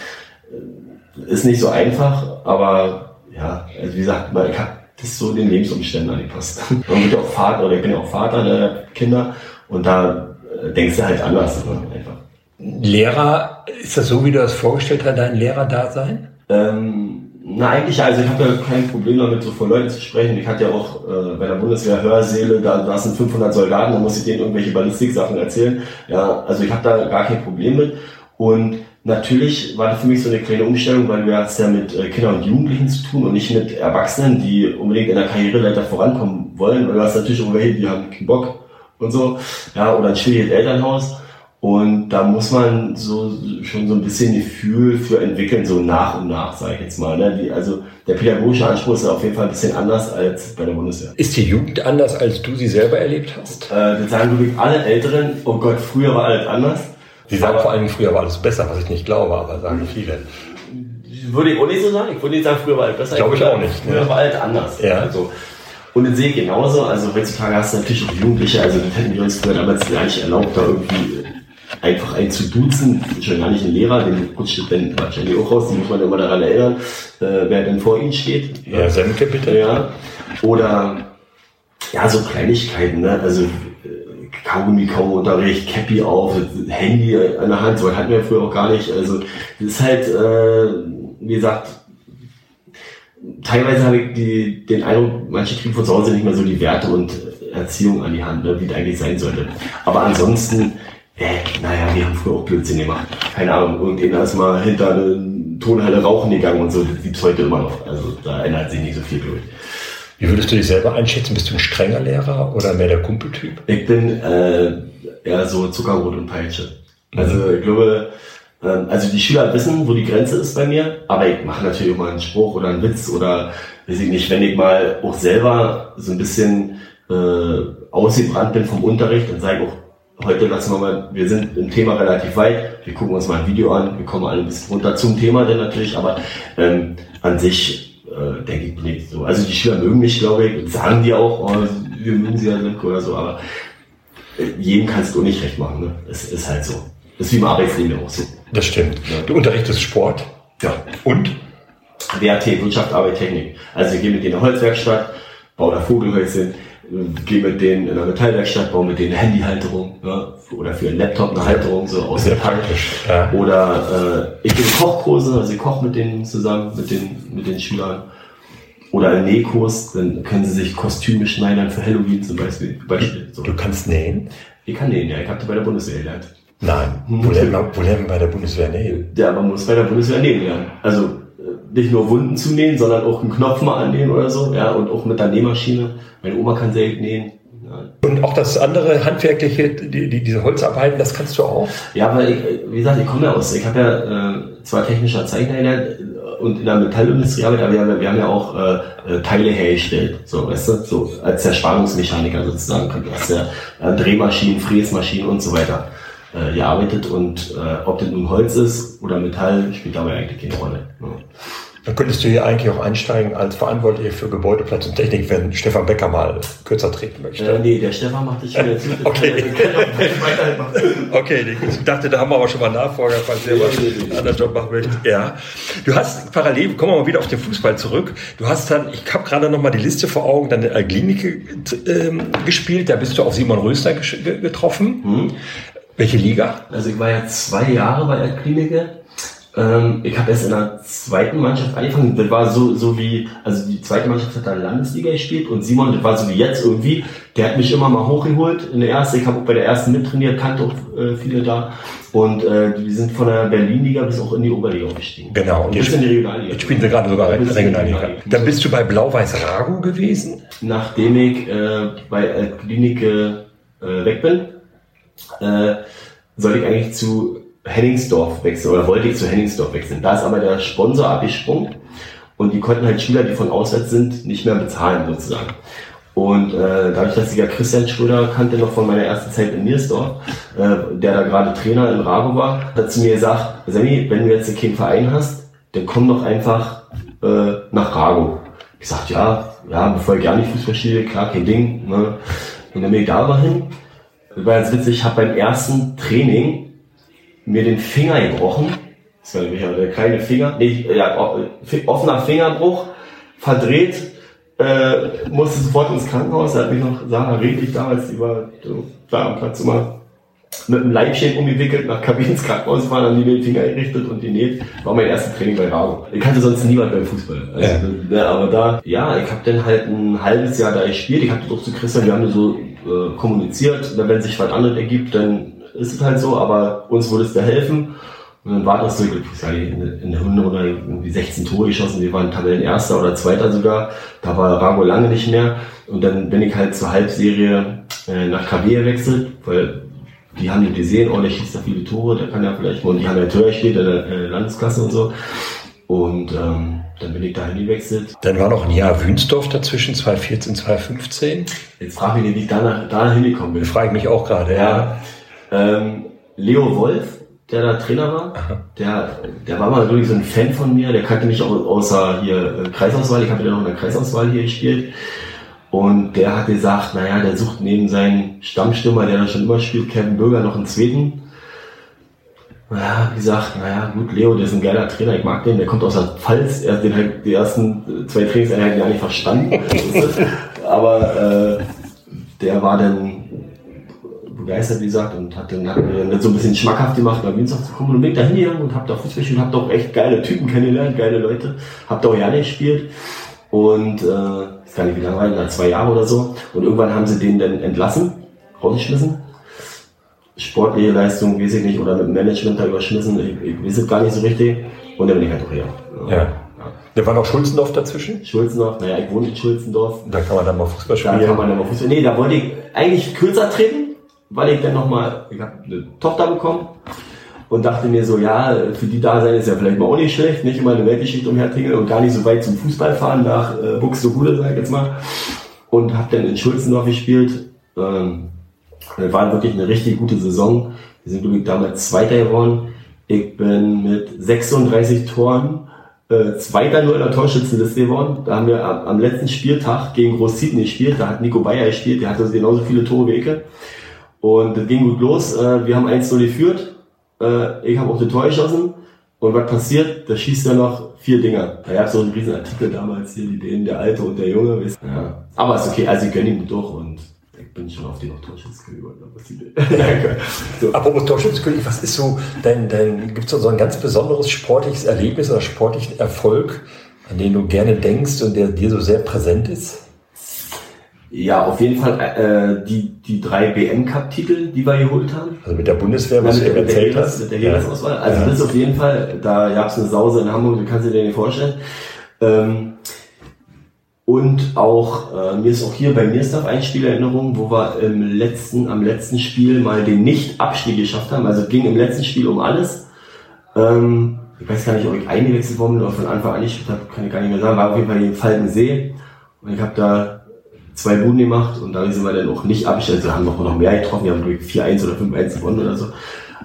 Ist nicht so einfach, aber ja, also wie gesagt, ich habe das so den Lebensumständen angepasst. Man wird ja auch Vater, oder ich bin ja auch Vater der Kinder und da äh, denkst du halt anders ne? einfach. Lehrer, ist das so, wie du das vorgestellt hast, dein Lehrerdasein? Ähm, na, eigentlich, also ich habe ja kein Problem damit, so vor Leuten zu sprechen. Ich hatte ja auch äh, bei der Bundeswehr Hörsäle, da, da sind 500 Soldaten, da muss ich denen irgendwelche Ballistik-Sachen erzählen. Ja, also ich habe da gar kein Problem mit. Und natürlich war das für mich so eine kleine Umstellung, weil wir es ja mit äh, Kindern und Jugendlichen zu tun und nicht mit Erwachsenen, die unbedingt in der Karriereleiter vorankommen wollen. Weil du hast natürlich auch welche, die haben keinen Bock und so. Ja, oder ein schwieriges Elternhaus. Und da muss man so schon so ein bisschen Gefühl für entwickeln, so nach und nach, sage ich jetzt mal. Ne? Die, also der pädagogische Anspruch ist auf jeden Fall ein bisschen anders als bei der Bundeswehr. Ist die Jugend anders, als du sie selber erlebt hast? Äh, das sagen wirklich alle Älteren, oh Gott, früher war alles anders. Sie sagen vor allem, früher war alles besser, was ich nicht glaube, aber sagen viele. Würde ich auch nicht so sagen. Ich würde nicht sagen, früher war alles besser. Glaube ich auch nicht. Früher ne? war alles anders. Ja. Also, und sehe ich genauso. Also heutzutage hast du natürlich auch Jugendliche, also das hätten wir uns früher damals gar nicht erlaubt, da irgendwie einfach ein zu duzen, schon gar nicht ein Lehrer, den rutscht dann wahrscheinlich auch raus, den muss man immer daran erinnern, äh, wer denn vor ihnen steht. Ja, Semke bitte. Ja. Oder ja, so Kleinigkeiten, ne? Also äh, Kaugummi kaum Unterricht, Cappy auf, Handy an der Hand, so hatten wir früher auch gar nicht. Also das ist halt, äh, wie gesagt, teilweise habe ich die, den Eindruck, manche kriegen von zu Hause nicht mehr so die Werte und Erziehung an die Hand, ne, wie es eigentlich sein sollte. Aber ansonsten, äh, naja, wir haben früher auch Blödsinn gemacht. Keine Ahnung, irgendjemand ist mal hinter eine Tonhalle rauchen gegangen und so, das gibt's heute immer noch. Also da ändert sich nicht so viel, ich. Wie würdest du dich selber einschätzen? Bist du ein strenger Lehrer oder mehr der Kumpeltyp? Ich bin äh, eher so Zuckerbrot und Peitsche. Also ich glaube, ähm, also die Schüler wissen, wo die Grenze ist bei mir, aber ich mache natürlich auch mal einen Spruch oder einen Witz oder weiß ich nicht, wenn ich mal auch selber so ein bisschen äh, ausgebrannt bin vom Unterricht, dann sage ich auch, heute lassen wir mal, wir sind im Thema relativ weit, wir gucken uns mal ein Video an, wir kommen alle ein bisschen runter zum Thema dann natürlich, aber ähm, an sich äh, denke ich nicht so. Also die Schüler mögen mich, glaube ich, sagen die auch, oh, wir mögen sie ja nicht oder so, aber äh, jedem kannst du nicht recht machen, ne? Es ist halt so. Das ist wie im Arbeitsleben auch so. Das stimmt. Du unterrichtest Sport. Ja. Und? WRT, Wirtschaft, Arbeit, Technik. Also ich gehe mit denen in der Holzwerkstatt, baue da Vogelhäuschen, gehe mit denen in der Metallwerkstatt, baue mit denen eine Handyhalterung ja, oder für einen Laptop eine Halterung so aus Sehr der praktisch. Ja. Oder äh, ich gebe Kochkurse, also ich koche mit denen zusammen, mit den, mit den Schülern. Oder einen Nähkurs, dann können sie sich Kostüme schneidern für Halloween zum Beispiel. Beispiel so. Du kannst nähen? Ich kann nähen, ja, ich habe bei der Bundeswehr gelernt. Nein. Wo man, wo lernt man bei der Bundeswehr nähen? Ja, man muss bei der Bundeswehr nähen lernen. Also nicht nur Wunden zu nähen, sondern auch einen Knopf mal annähen oder so. Ja, und auch mit der Nähmaschine. Meine Oma kann sehr gut nähen. Ja. Und auch das andere handwerkliche, die, die, diese Holzarbeiten, das kannst du auch? Ja, aber ich, wie gesagt, ich komme ja aus. Ich habe ja äh, zwar technischer Zeichner gelernt und in der Metallindustrie gearbeitet, aber wir haben, ja- wir haben ja auch äh, äh, Teile hergestellt. So, weißt du, so als der Spannungsmechaniker sozusagen. Du hast ja äh, Drehmaschinen, Fräsmaschinen und so weiter äh, gearbeitet. Und äh, ob das nun Holz ist oder Metall, spielt dabei eigentlich keine Rolle. Ja. Dann könntest du hier eigentlich auch einsteigen als Verantwortlicher für Gebäudeplatz und Technik, wenn Stefan Becker mal kürzer treten möchte. Äh, nee, der Stefan macht dich wieder zu. Okay. Okay, ich dachte, da haben wir aber schon mal Nachfolger, falls der nee. einen anderen Job machen möchte. Ja. Du hast parallel, kommen wir mal wieder auf den Fußball zurück. Du hast dann, ich habe gerade noch mal die Liste vor Augen, dann in Alklinike ähm, gespielt. Da bist du auf Simon Röster getroffen. Hm? Welche Liga? Also ich war ja zwei Jahre bei der Klinik. Ähm, ich habe erst in der zweiten Mannschaft angefangen. Das war so, so wie, also die zweite Mannschaft hat da Landesliga gespielt und Simon, das war so wie jetzt irgendwie, der hat mich immer mal hochgeholt in der ersten. Ich habe auch bei der ersten mittrainiert, kannte auch äh, viele da. Und äh, die sind von der Berlin-Liga bis auch in die Oberliga aufgestiegen. Genau. Und jetzt, in die Regionalliga. jetzt spielen sie gerade sogar in die Regionalliga. Regionalliga. Dann bist du bei Blau-Weiß Ragu gewesen. nachdem ich äh, bei äh, Klinik äh, weg bin, äh, soll ich eigentlich zu Henningsdorf wechseln oder wollte ich zu Henningsdorf wechseln. Da ist aber der Sponsor abgesprungen und die konnten halt Schüler, die von auswärts sind, nicht mehr bezahlen sozusagen. Und äh, dadurch, dass ich ja Christian Schröder kannte noch von meiner ersten Zeit in Niersdorf, äh, der da gerade Trainer in Rago war, hat zu mir gesagt, Sammy, wenn du jetzt keinen Verein hast, dann komm doch einfach äh, nach Rago. Ich sagte, ja, ja, bevor ich gar nicht Fußball spiele, klar, kein Ding. Ne? Und dann bin ich da mal hin. War ganz witzig, ich habe beim ersten Training mir den Finger gebrochen. Das war nämlich ja der kleine Finger. Nee, ja, offener Fingerbruch, verdreht, äh, musste sofort ins Krankenhaus. Da hat mich noch Sarah Redlich damals, die war da am Platz immer mit einem Leibchen umgewickelt, nach Kabinen ins Krankenhaus gefahren, haben die mir den Finger gerichtet und genäht. War mein erstes Training bei Rago. Ich kannte sonst niemand beim Fußball. Also, Ja. ne, aber da, ja, ich habe dann halt ein halbes Jahr da gespielt. Ich habe doch zu Christian, wir haben so äh, kommuniziert. Wenn sich was anderes ergibt, dann ist es halt so, aber uns würde es da helfen. Und dann war das so, ich glaub, ich sag, in, der Hinrunde irgendwie 16 Tore geschossen, wir waren Tabellenerster oder Zweiter sogar. Da war Rago lange nicht mehr. Und dann bin ich halt zur Halbserie äh, nach KW gewechselt, weil die haben ihn gesehen, oh, der schießt da viele Tore, der kann ja vielleicht mal, und die haben ja Tor gespielt in der äh, Landesklasse und so. Und ähm, dann bin ich dahin gewechselt. Dann war noch ein Jahr Wünsdorf dazwischen, 2014, 2015. Jetzt frage ich mich, wie ich da, da hingekommen bin. Frage ich mich auch gerade. Ja. Ähm, Leo Wolf, der da Trainer war, der, der war mal wirklich so ein Fan von mir, der kannte mich auch außer hier äh, Kreisauswahl, ich habe ja noch in der Kreisauswahl hier gespielt. Und der hat gesagt, naja, der sucht neben seinen Stammstürmer, der da schon immer spielt, Kevin Bürger, noch einen zweiten. Ja, wie gesagt, naja, gut, Leo, der ist ein geiler Trainer, ich mag den, der kommt aus der Pfalz, er hat den halt die ersten zwei Trainingseinheiten gar nicht verstanden. Aber äh, der war dann begeistert, wie gesagt, und hat dann, hat mir dann so ein bisschen schmackhaft gemacht, nach Wiensach zu kommen und bin da hingegangen und hab da Fußball gespielt und hab da auch echt geile Typen kennengelernt, geile Leute. Hab da auch Janne gespielt und äh, ich gar nicht wie lange war, nach zwei Jahre oder so. Und irgendwann haben sie den dann entlassen, rausgeschmissen. Sportliche Leistung, weiß ich nicht, oder mit Management da überschmissen, ich, ich weiß es gar nicht so richtig. Und dann bin ich halt auch her. Ja. Da war noch Schulzendorf dazwischen? Schulzendorf, naja, ich wohne in Schulzendorf. Da kann man dann mal Fußball spielen. Da kann man dann mal Fußball. Nee, da wollte ich eigentlich kürzer treten, weil ich dann nochmal, ich habe eine Tochter bekommen und dachte mir so, ja, für die da sein ist ja vielleicht mal auch nicht schlecht, nicht immer eine Weltgeschichte umhertingeln und gar nicht so weit zum Fußball fahren nach äh, Buxtehude, sag ich jetzt mal. Und habe dann in Schulzendorf gespielt. Ähm, war wirklich eine richtig gute Saison. Wir sind, glaube ich, damals Zweiter geworden. Ich bin mit 36 Toren äh, Zweiter nur in der Torschützenliste geworden. Da haben wir am, am letzten Spieltag gegen Groß Sydney gespielt. Da hat Nico Bayer gespielt. Der hatte genauso viele Tore wie ich. Und das ging gut los. Äh, wir haben 1-0 geführt. Äh, ich habe auch das Tor geschossen. Und was passiert? Da schießt er noch vier Dinger. Da gab es so einen riesen Artikel damals hier, die Dänen, der Alte und der Junge. Ja. Aber ist okay, also ich gönne ihm durch und ich bin schon auf den noch Torschützenkönig Danke. so. Apropos Torschützenkönig, was ist so dein, dein gibt es so ein ganz besonderes sportliches Erlebnis oder sportlichen Erfolg, an den du gerne denkst und der dir so sehr präsent ist? Ja, auf jeden Fall äh, die, die drei BM-Cup-Titel, die wir geholt haben. Also mit der Bundeswehr, was ja, du erzählt hast. Mit der Heeresauswahl. Also ja. das ist auf jeden Fall, da gab es eine Sause in Hamburg, du kannst dir nicht vorstellen. Ähm, und auch, äh, mir ist auch hier bei Mirstaff ein Spielerinnerung, wo wir im letzten, am letzten Spiel mal den Nicht-Abstieg geschafft haben. Also ging im letzten Spiel um alles. Ähm, ich weiß gar nicht, ob ich eingewechselt worden bin oder von Anfang an nicht, kann ich gar nicht mehr sagen. War auf jeden Fall in Falkensee. Und ich habe da zwei Buden gemacht und da sind wir dann auch nicht abgestellt. Wir haben noch, noch mehr getroffen, wir haben glaube ich 4-1 oder 5-1 gewonnen oder so.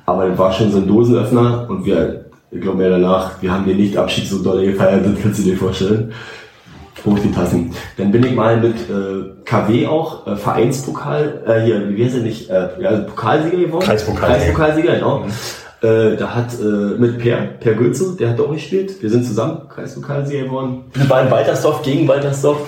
Aber das war schon so ein Dosenöffner und wir, ich glaube mehr danach, wir haben den Nicht-Abschied so doll gefeiert, das kannst du dir vorstellen. Hoch die Tassen. Dann bin ich mal mit äh, KW auch, äh, Vereinspokal, äh, hier, wie heißt er nicht, äh, ja, Pokalsieger geworden. Kreispokalsieger. Kreispokalsieger, genau. Mhm. Äh, da hat äh, mit Per, Per Gülze, der hat auch gespielt. Wir sind zusammen Kreispokalsieger geworden. Wir waren Waltersdorf gegen Waltersdorf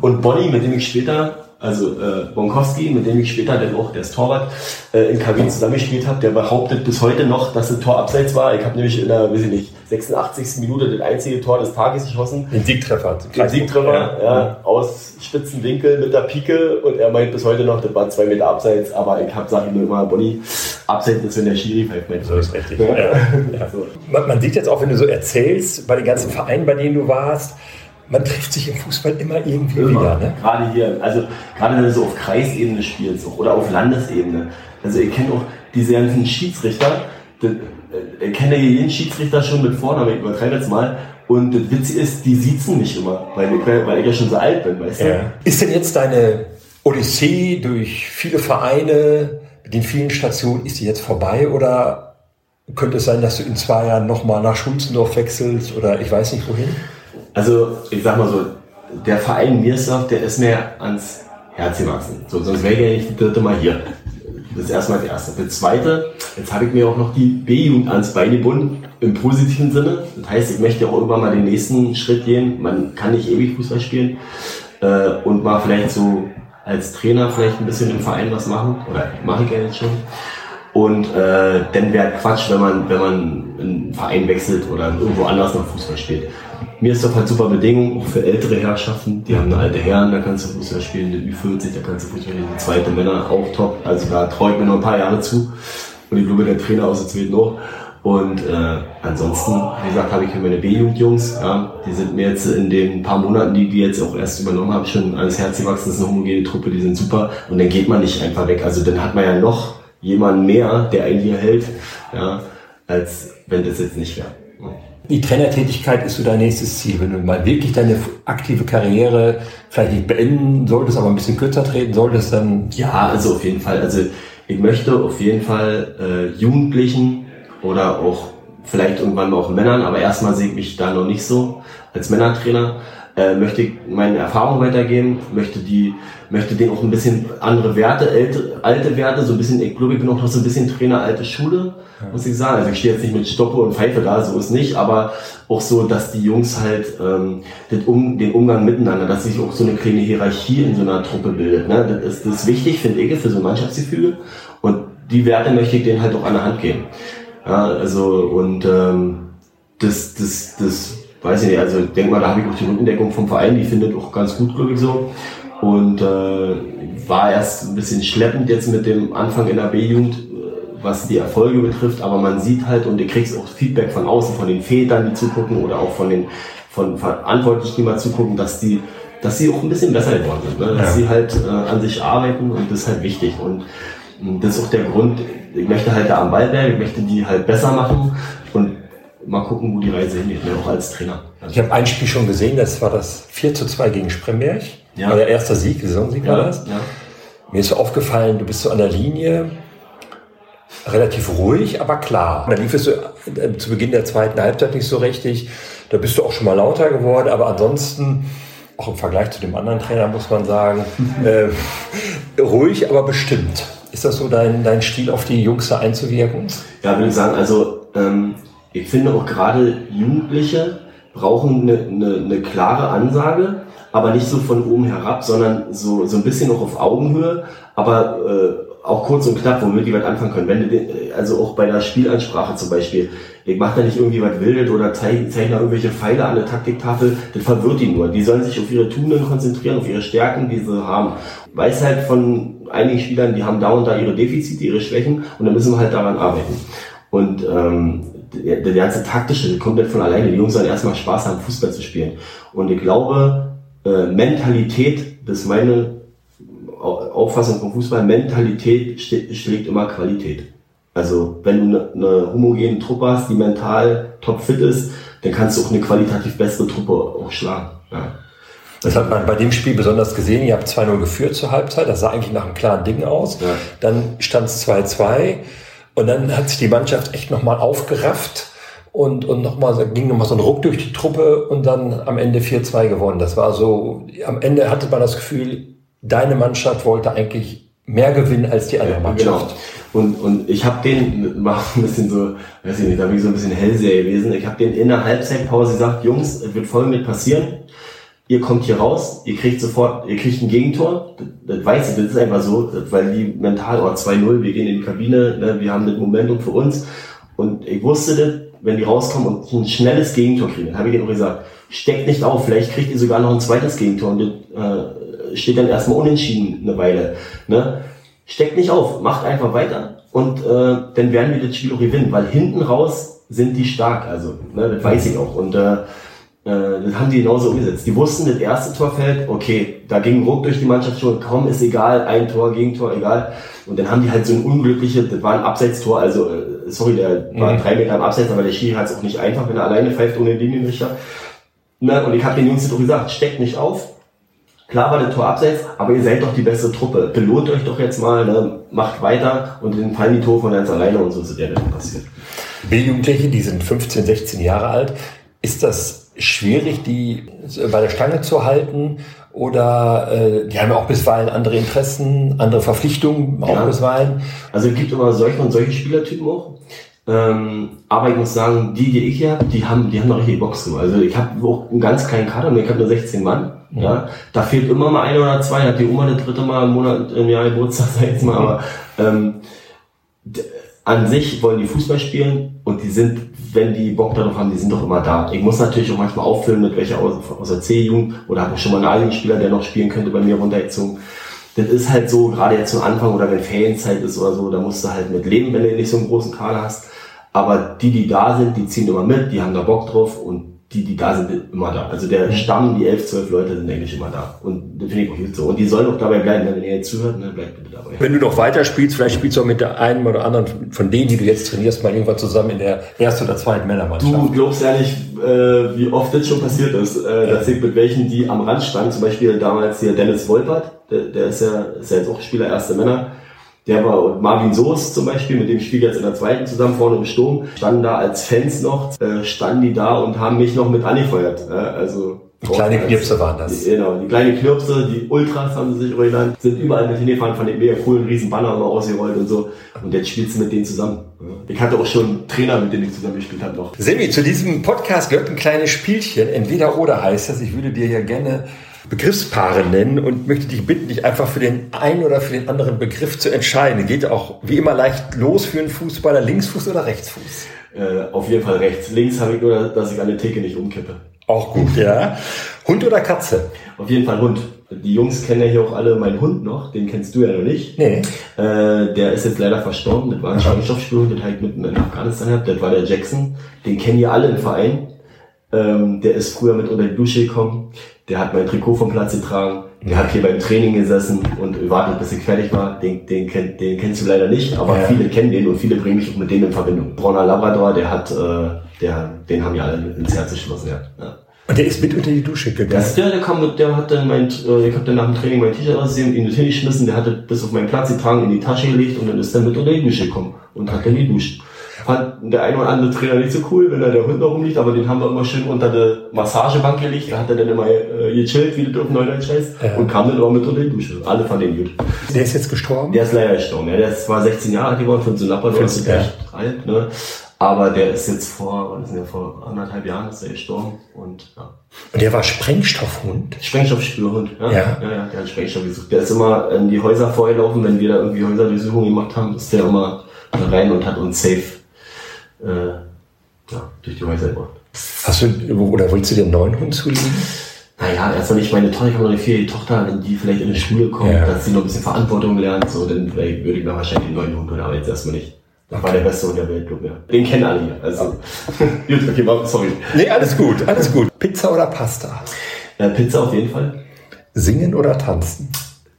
und Bonnie, mit dem ich später also äh, Bonkowski, mit dem ich später dann auch, der ist Torwart, äh, in KW zusammengespielt habe, der behauptet bis heute noch, dass ein Tor abseits war. Ich habe nämlich in der, weiß ich nicht, 86. Minute das einzige Tor des Tages geschossen. Den Siegtreffer. Den Siegtreffer, ja, ja, aus spitzen Winkel mit der Pike und er meint bis heute noch, das war zwei Meter abseits, aber ich habe sage ihm immer, Bonnie, abseits ist, wenn der Schiri pfeift. So ist richtig. Ja. Ja. Man, man sieht jetzt auch, wenn du so erzählst, bei den ganzen Vereinen, bei denen du warst, man trifft sich im Fußball immer irgendwie immer. wieder. Ne? Gerade hier, also gerade wenn du so auf Kreisebene spielst oder auf Landesebene. Also ich kenne auch diese ganzen Schiedsrichter, äh, ich kenne jeden Schiedsrichter schon mit Vornamen, ich übertreibe jetzt mal. Und das Witzige ist, die siezen mich immer, weil ich, weil ich ja schon so alt bin, weißt du? Ist denn jetzt deine Odyssee durch viele Vereine, mit den vielen Stationen, ist die jetzt vorbei oder könnte es sein, dass du in zwei Jahren nochmal nach Schulzendorf wechselst oder ich weiß nicht wohin? Also, ich sag mal so, der Verein Mirsdorf, der ist mir ans Herz gewachsen. So, sonst wäre ich ja nicht die dritte Mal hier. Das ist erstmal das erste. Das zweite, jetzt habe ich mir auch noch die B-Jugend ans Bein gebunden, im positiven Sinne. Das heißt, ich möchte auch irgendwann mal den nächsten Schritt gehen. Man kann nicht ewig Fußball spielen äh, und mal vielleicht so als Trainer vielleicht ein bisschen im Verein was machen. Oder mache ich ja jetzt schon. Und äh, dann wäre Quatsch, wenn man, wenn man einen Verein wechselt oder irgendwo anders noch Fußball spielt. Mir ist doch halt super Bedingung, auch für ältere Herrschaften. Die haben alte Herren, da kannst du Fußball spielen, eine Ü40, da kannst du Fußball spielen, die zweite Männer auch top. Also da traue ich mir noch ein paar Jahre zu. Und ich glaube, der Trainer aus der zweiten auch. Und äh, ansonsten, wie gesagt, habe ich hier meine B-Jugendjungs, ja, die sind mir jetzt in den paar Monaten, die die jetzt auch erst übernommen habe, schon alles Herz gewachsen, das ist eine homogene Truppe, die sind super. Und dann geht man nicht einfach weg. Also dann hat man ja noch jemanden mehr, der einen hier hält, ja, als wenn das jetzt nicht wäre. Die Trainertätigkeit ist so dein nächstes Ziel, wenn du mal wirklich deine aktive Karriere vielleicht nicht beenden solltest, aber ein bisschen kürzer treten solltest, dann. Ja, also auf jeden Fall. Also ich möchte auf jeden Fall äh, Jugendlichen oder auch vielleicht irgendwann auch Männern, aber erstmal sehe ich mich da noch nicht so als Männertrainer, äh, möchte meine Erfahrung weitergeben, möchte die, möchte denen auch ein bisschen andere Werte, alte, alte Werte, so ein bisschen, ich glaube, ich bin auch noch so ein bisschen Trainer alte Schule, muss ich sagen. Also ich stehe jetzt nicht mit Stoppe und Pfeife da, so ist nicht, aber auch so, dass die Jungs halt ähm, den, um, den Umgang miteinander, dass sich auch so eine kleine Hierarchie in so einer Truppe bildet. Ne? Das, ist, das ist wichtig, finde ich, für so ein Mannschaftsgefüge. Und die Werte möchte ich denen halt auch an der Hand geben. Ja, also und ähm, das, das, das weiß ich nicht, also ich denke mal, da habe ich auch die Rückendeckung vom Verein, die findet auch ganz gut, glaube ich, so. Und äh, war erst ein bisschen schleppend jetzt mit dem Anfang in der B-Jugend, äh, was die Erfolge betrifft, aber man sieht halt und du kriegst auch Feedback von außen, von den Vätern, die zugucken oder auch von den von Verantwortlichen, die mal zugucken, dass die dass sie auch ein bisschen besser geworden sind, ne? dass ja. sie halt äh, an sich arbeiten und das ist halt wichtig und das ist auch der Grund, ich möchte halt da am Ball bleiben, ich möchte die halt besser machen und mal gucken, wo die Reise hingeht, ne, auch als Trainer. Also ich habe ein Spiel schon gesehen, das war das 4 zu 2 gegen Spremberg. Ja. War der erste Sieg, Saisonsieg ja, war das. Ja. Mir ist so aufgefallen, du bist so an der Linie relativ ruhig, aber klar. Da lief es so äh, zu Beginn der zweiten Halbzeit nicht so richtig. Da bist du auch schon mal lauter geworden, aber ansonsten, auch im Vergleich zu dem anderen Trainer muss man sagen, äh, ruhig, aber bestimmt. Ist das so dein, dein Stil, auf die Jungs da einzuwirken? Ja, würde ich sagen, also ähm, ich finde auch gerade Jugendliche brauchen eine, eine, eine klare Ansage, aber nicht so von oben herab, sondern so, so ein bisschen noch auf Augenhöhe, aber äh, auch kurz und knapp, womit die was anfangen können. Wenn den, also auch bei der Spielansprache zum Beispiel, ich mache da nicht irgendwie was wildet oder zeichne, zeichne irgendwelche Pfeile an der Taktiktafel, das verwirrt die nur. Die sollen sich auf ihre Tugenden konzentrieren, auf ihre Stärken, die sie haben. Weiß halt von einigen Spielern, die haben da und da ihre Defizite, ihre Schwächen und dann müssen wir halt daran arbeiten. Und ähm, der, der ganze taktische kommt nicht von alleine. Die Jungs sollen erstmal Spaß haben, Fußball zu spielen. Und ich glaube, äh, Mentalität, das ist meine Auffassung vom Fußball, Mentalität schlägt immer Qualität. Also wenn du eine, eine homogene Truppe hast, die mental topfit ist, dann kannst du auch eine qualitativ bessere Truppe auch schlagen. Ja. Das hat man bei dem Spiel besonders gesehen. Ihr habt 2-0 geführt zur Halbzeit. Das sah eigentlich nach einem klaren Ding aus. Ja. Dann stand es 2-2. Und dann hat sich die Mannschaft echt nochmal aufgerafft und, und noch mal, ging nochmal so ein Ruck durch die Truppe und dann am Ende 4-2 gewonnen. Das war so, am Ende hatte man das Gefühl, deine Mannschaft wollte eigentlich mehr gewinnen als die andere Mannschaft. Genau. Und, und ich habe den, war ein bisschen so, weiß ich nicht, da bin ich so ein bisschen hellseher gewesen. Ich habe den in der Halbzeitpause gesagt, Jungs, es wird voll mit passieren ihr kommt hier raus, ihr kriegt sofort, ihr kriegt ein Gegentor, das, das weiß ich, das ist einfach so, weil die mental, oh 2-0, wir gehen in die Kabine, ne, wir haben das Momentum für uns und ich wusste das, wenn die rauskommen und ein schnelles Gegentor kriegen, dann habe ich denen auch gesagt, steckt nicht auf, vielleicht kriegt ihr sogar noch ein zweites Gegentor und das äh, steht dann erstmal unentschieden eine Weile. Ne? Steckt nicht auf, macht einfach weiter und äh, dann werden wir das Spiel auch gewinnen, weil hinten raus sind die stark, also ne, das weiß ich auch und äh, das haben die genauso umgesetzt. Die wussten, das erste Tor fällt, okay, da ging Ruck durch die Mannschaft schon, komm, ist egal, ein Tor, Gegentor, egal. Und dann haben die halt so ein unglückliches, das war ein Abseitstor, also, äh, sorry, der war mhm. drei Meter am Abseits, aber der Schiri hat es auch nicht einfach, wenn er alleine pfeift ohne Linienrichter. Na, und ich habe den Jungs doch gesagt, steckt nicht auf. Klar war der Tor abseits, aber ihr seid doch die beste Truppe. Belohnt euch doch jetzt mal, ne? macht weiter und dann fallen die Tore von ganz alleine und so ist der dann passiert. B-Jugendliche, die sind 15, 16 Jahre alt. Ist das schwierig, die bei der Stange zu halten? Oder äh, die haben ja auch bisweilen andere Interessen, andere Verpflichtungen auch ja. bisweilen. Also es gibt immer solche und solche Spielertypen auch. Ähm, aber ich muss sagen, die, die ich hier habe, die haben, die haben noch richtig Box. Also ich habe auch einen ganz kleinen Kader, ich habe nur 16 Mann. Mhm. Ja, da fehlt immer mal einer oder zwei, hat die Oma eine dritte Mal im Monat im Jahr Geburtstag, sag ich jetzt mal, aber ähm, an sich wollen die Fußball spielen und die sind, wenn die Bock darauf haben, die sind doch immer da. Ich muss natürlich auch manchmal auffüllen, mit welcher aus, aus der C-Jugend oder habe ich schon mal einen a der noch spielen könnte, bei mir runtergezogen. Das ist halt so, gerade jetzt zum Anfang oder wenn Ferienzeit ist oder so, da musst du halt mit leben, wenn du nicht so einen großen Kader hast. Aber die, die da sind, die ziehen immer mit, die haben da Bock drauf und die, die da sind, immer da. Also der Stamm, die elf, zwölf Leute sind eigentlich immer da. Und das finde ich auch gut so. Und die sollen auch dabei bleiben. Wenn ihr jetzt zuhört, dann bleibt bitte dabei. Wenn du noch weiter spielst, vielleicht spielst du auch mit der einen oder anderen von denen, die du jetzt trainierst, mal irgendwann zusammen in der ersten oder zweiten Männermannschaft. Du glaubst ja nicht, äh, wie oft das schon passiert ist, äh, dass ich mit welchen, die am Rand standen, zum Beispiel damals hier Dennis Wolpert, der, der ist ja, ist ja jetzt auch Spieler erste Männer, der war Marvin Soos zum Beispiel, mit dem spielt jetzt in der zweiten zusammen vorne im Sturm, standen da als Fans noch, äh, standen die da und haben mich noch mit angefeuert. Ja, also Kleine Knirpse waren das. Die, genau, die kleinen Knirpse, die Ultras haben sie sich genannt, sind überall mit hingefahren von den mega coolen riesen Banner immer ausgerollt und so. Und jetzt spielst du mit denen zusammen. Ich hatte auch schon Trainer, mit denen ich zusammen gespielt habe noch. Semi, zu diesem Podcast gehört ein kleines Spielchen. Entweder oder heißt das. Ich würde dir ja gerne Begriffspaare nennen und möchte dich bitten, dich einfach für den einen oder für den anderen Begriff zu entscheiden. Geht auch wie immer leicht los für einen Fußballer, Linksfuß oder Rechtsfuß? Äh, auf jeden Fall rechts. Links habe ich nur, dass ich an der Theke nicht umkippe. Auch gut, ja. Hund oder Katze? Auf jeden Fall Hund. Die Jungs kennen ja hier auch alle meinen Hund noch, den kennst du ja noch nicht. Nee. Äh, der ist jetzt leider verstorben, das war ein Schwangerschaftsspürhund, den halt mitten in Afghanistan gehabt, das war der Jackson. Den kennen hier alle im Verein. Ähm, der ist früher mit unter die Dusche gekommen, der hat mein Trikot vom Platz getragen, der hat hier beim Training gesessen und wartet, bis ich fertig war. Den, den, kenn, den kennst du leider nicht, aber Ja. viele kennen den und viele bringen mich auch mit dem in Verbindung. Brauner Labrador, der hat, äh, der, den haben ja alle ins Herz geschlossen, ja. ja. Und der ist mit unter die Dusche gegangen. Das der, der kam mit, der hat dann mein, äh, ich hab dann nach dem Training mein T-Shirt ausgesehen, ihn hingeschmissen, der hatte bis auf meinen Platz getragen, in die Tasche gelegt und dann ist er mit unter die Dusche gekommen und hat dann geduscht. Fand der ein oder andere Trainer nicht so cool, wenn da der Hund noch rumliegt, aber den haben wir immer schön unter die Massagebank gelegt, da hat er dann immer äh, gechillt, wie das auf Neudeutsch heißt, Ja. und kam dann immer mit unter die Dusche. Alle fanden den gut. Der ist jetzt gestorben? Der ist leider gestorben, ja. Der ist zwar 16 Jahre alt geworden, von so Labrador, ist Ja. alt, ne. Aber der ist jetzt vor, wann ist denn der, vor anderthalb Jahren ist er gestorben und, ja. Und der war Sprengstoffhund? Sprengstoffspürhund, ja. Ja. ja. Ja, der hat Sprengstoff gesucht. Der ist immer in die Häuser vorgelaufen, wenn wir da irgendwie Häuserdurchsuchungen gemacht haben, ist der immer da rein und hat uns safe ja, durch die Häuser gebracht. Hast du, oder willst du dir einen neuen Hund zulegen? Naja, erstmal nicht meine Tochter, ich habe noch eine vierjährige Tochter, wenn die vielleicht in die Schule kommt, Ja. dass sie noch ein bisschen Verantwortung lernt, so, dann vielleicht würde ich mir wahrscheinlich einen neuen Hund holen, aber jetzt erstmal nicht. Das war der beste Hund der Welt, glaub ich. Ja. Den kennen alle hier. Also, gut, okay, sorry. Nee, alles gut, alles gut. Pizza oder Pasta? Äh, Pizza auf jeden Fall. Singen oder tanzen?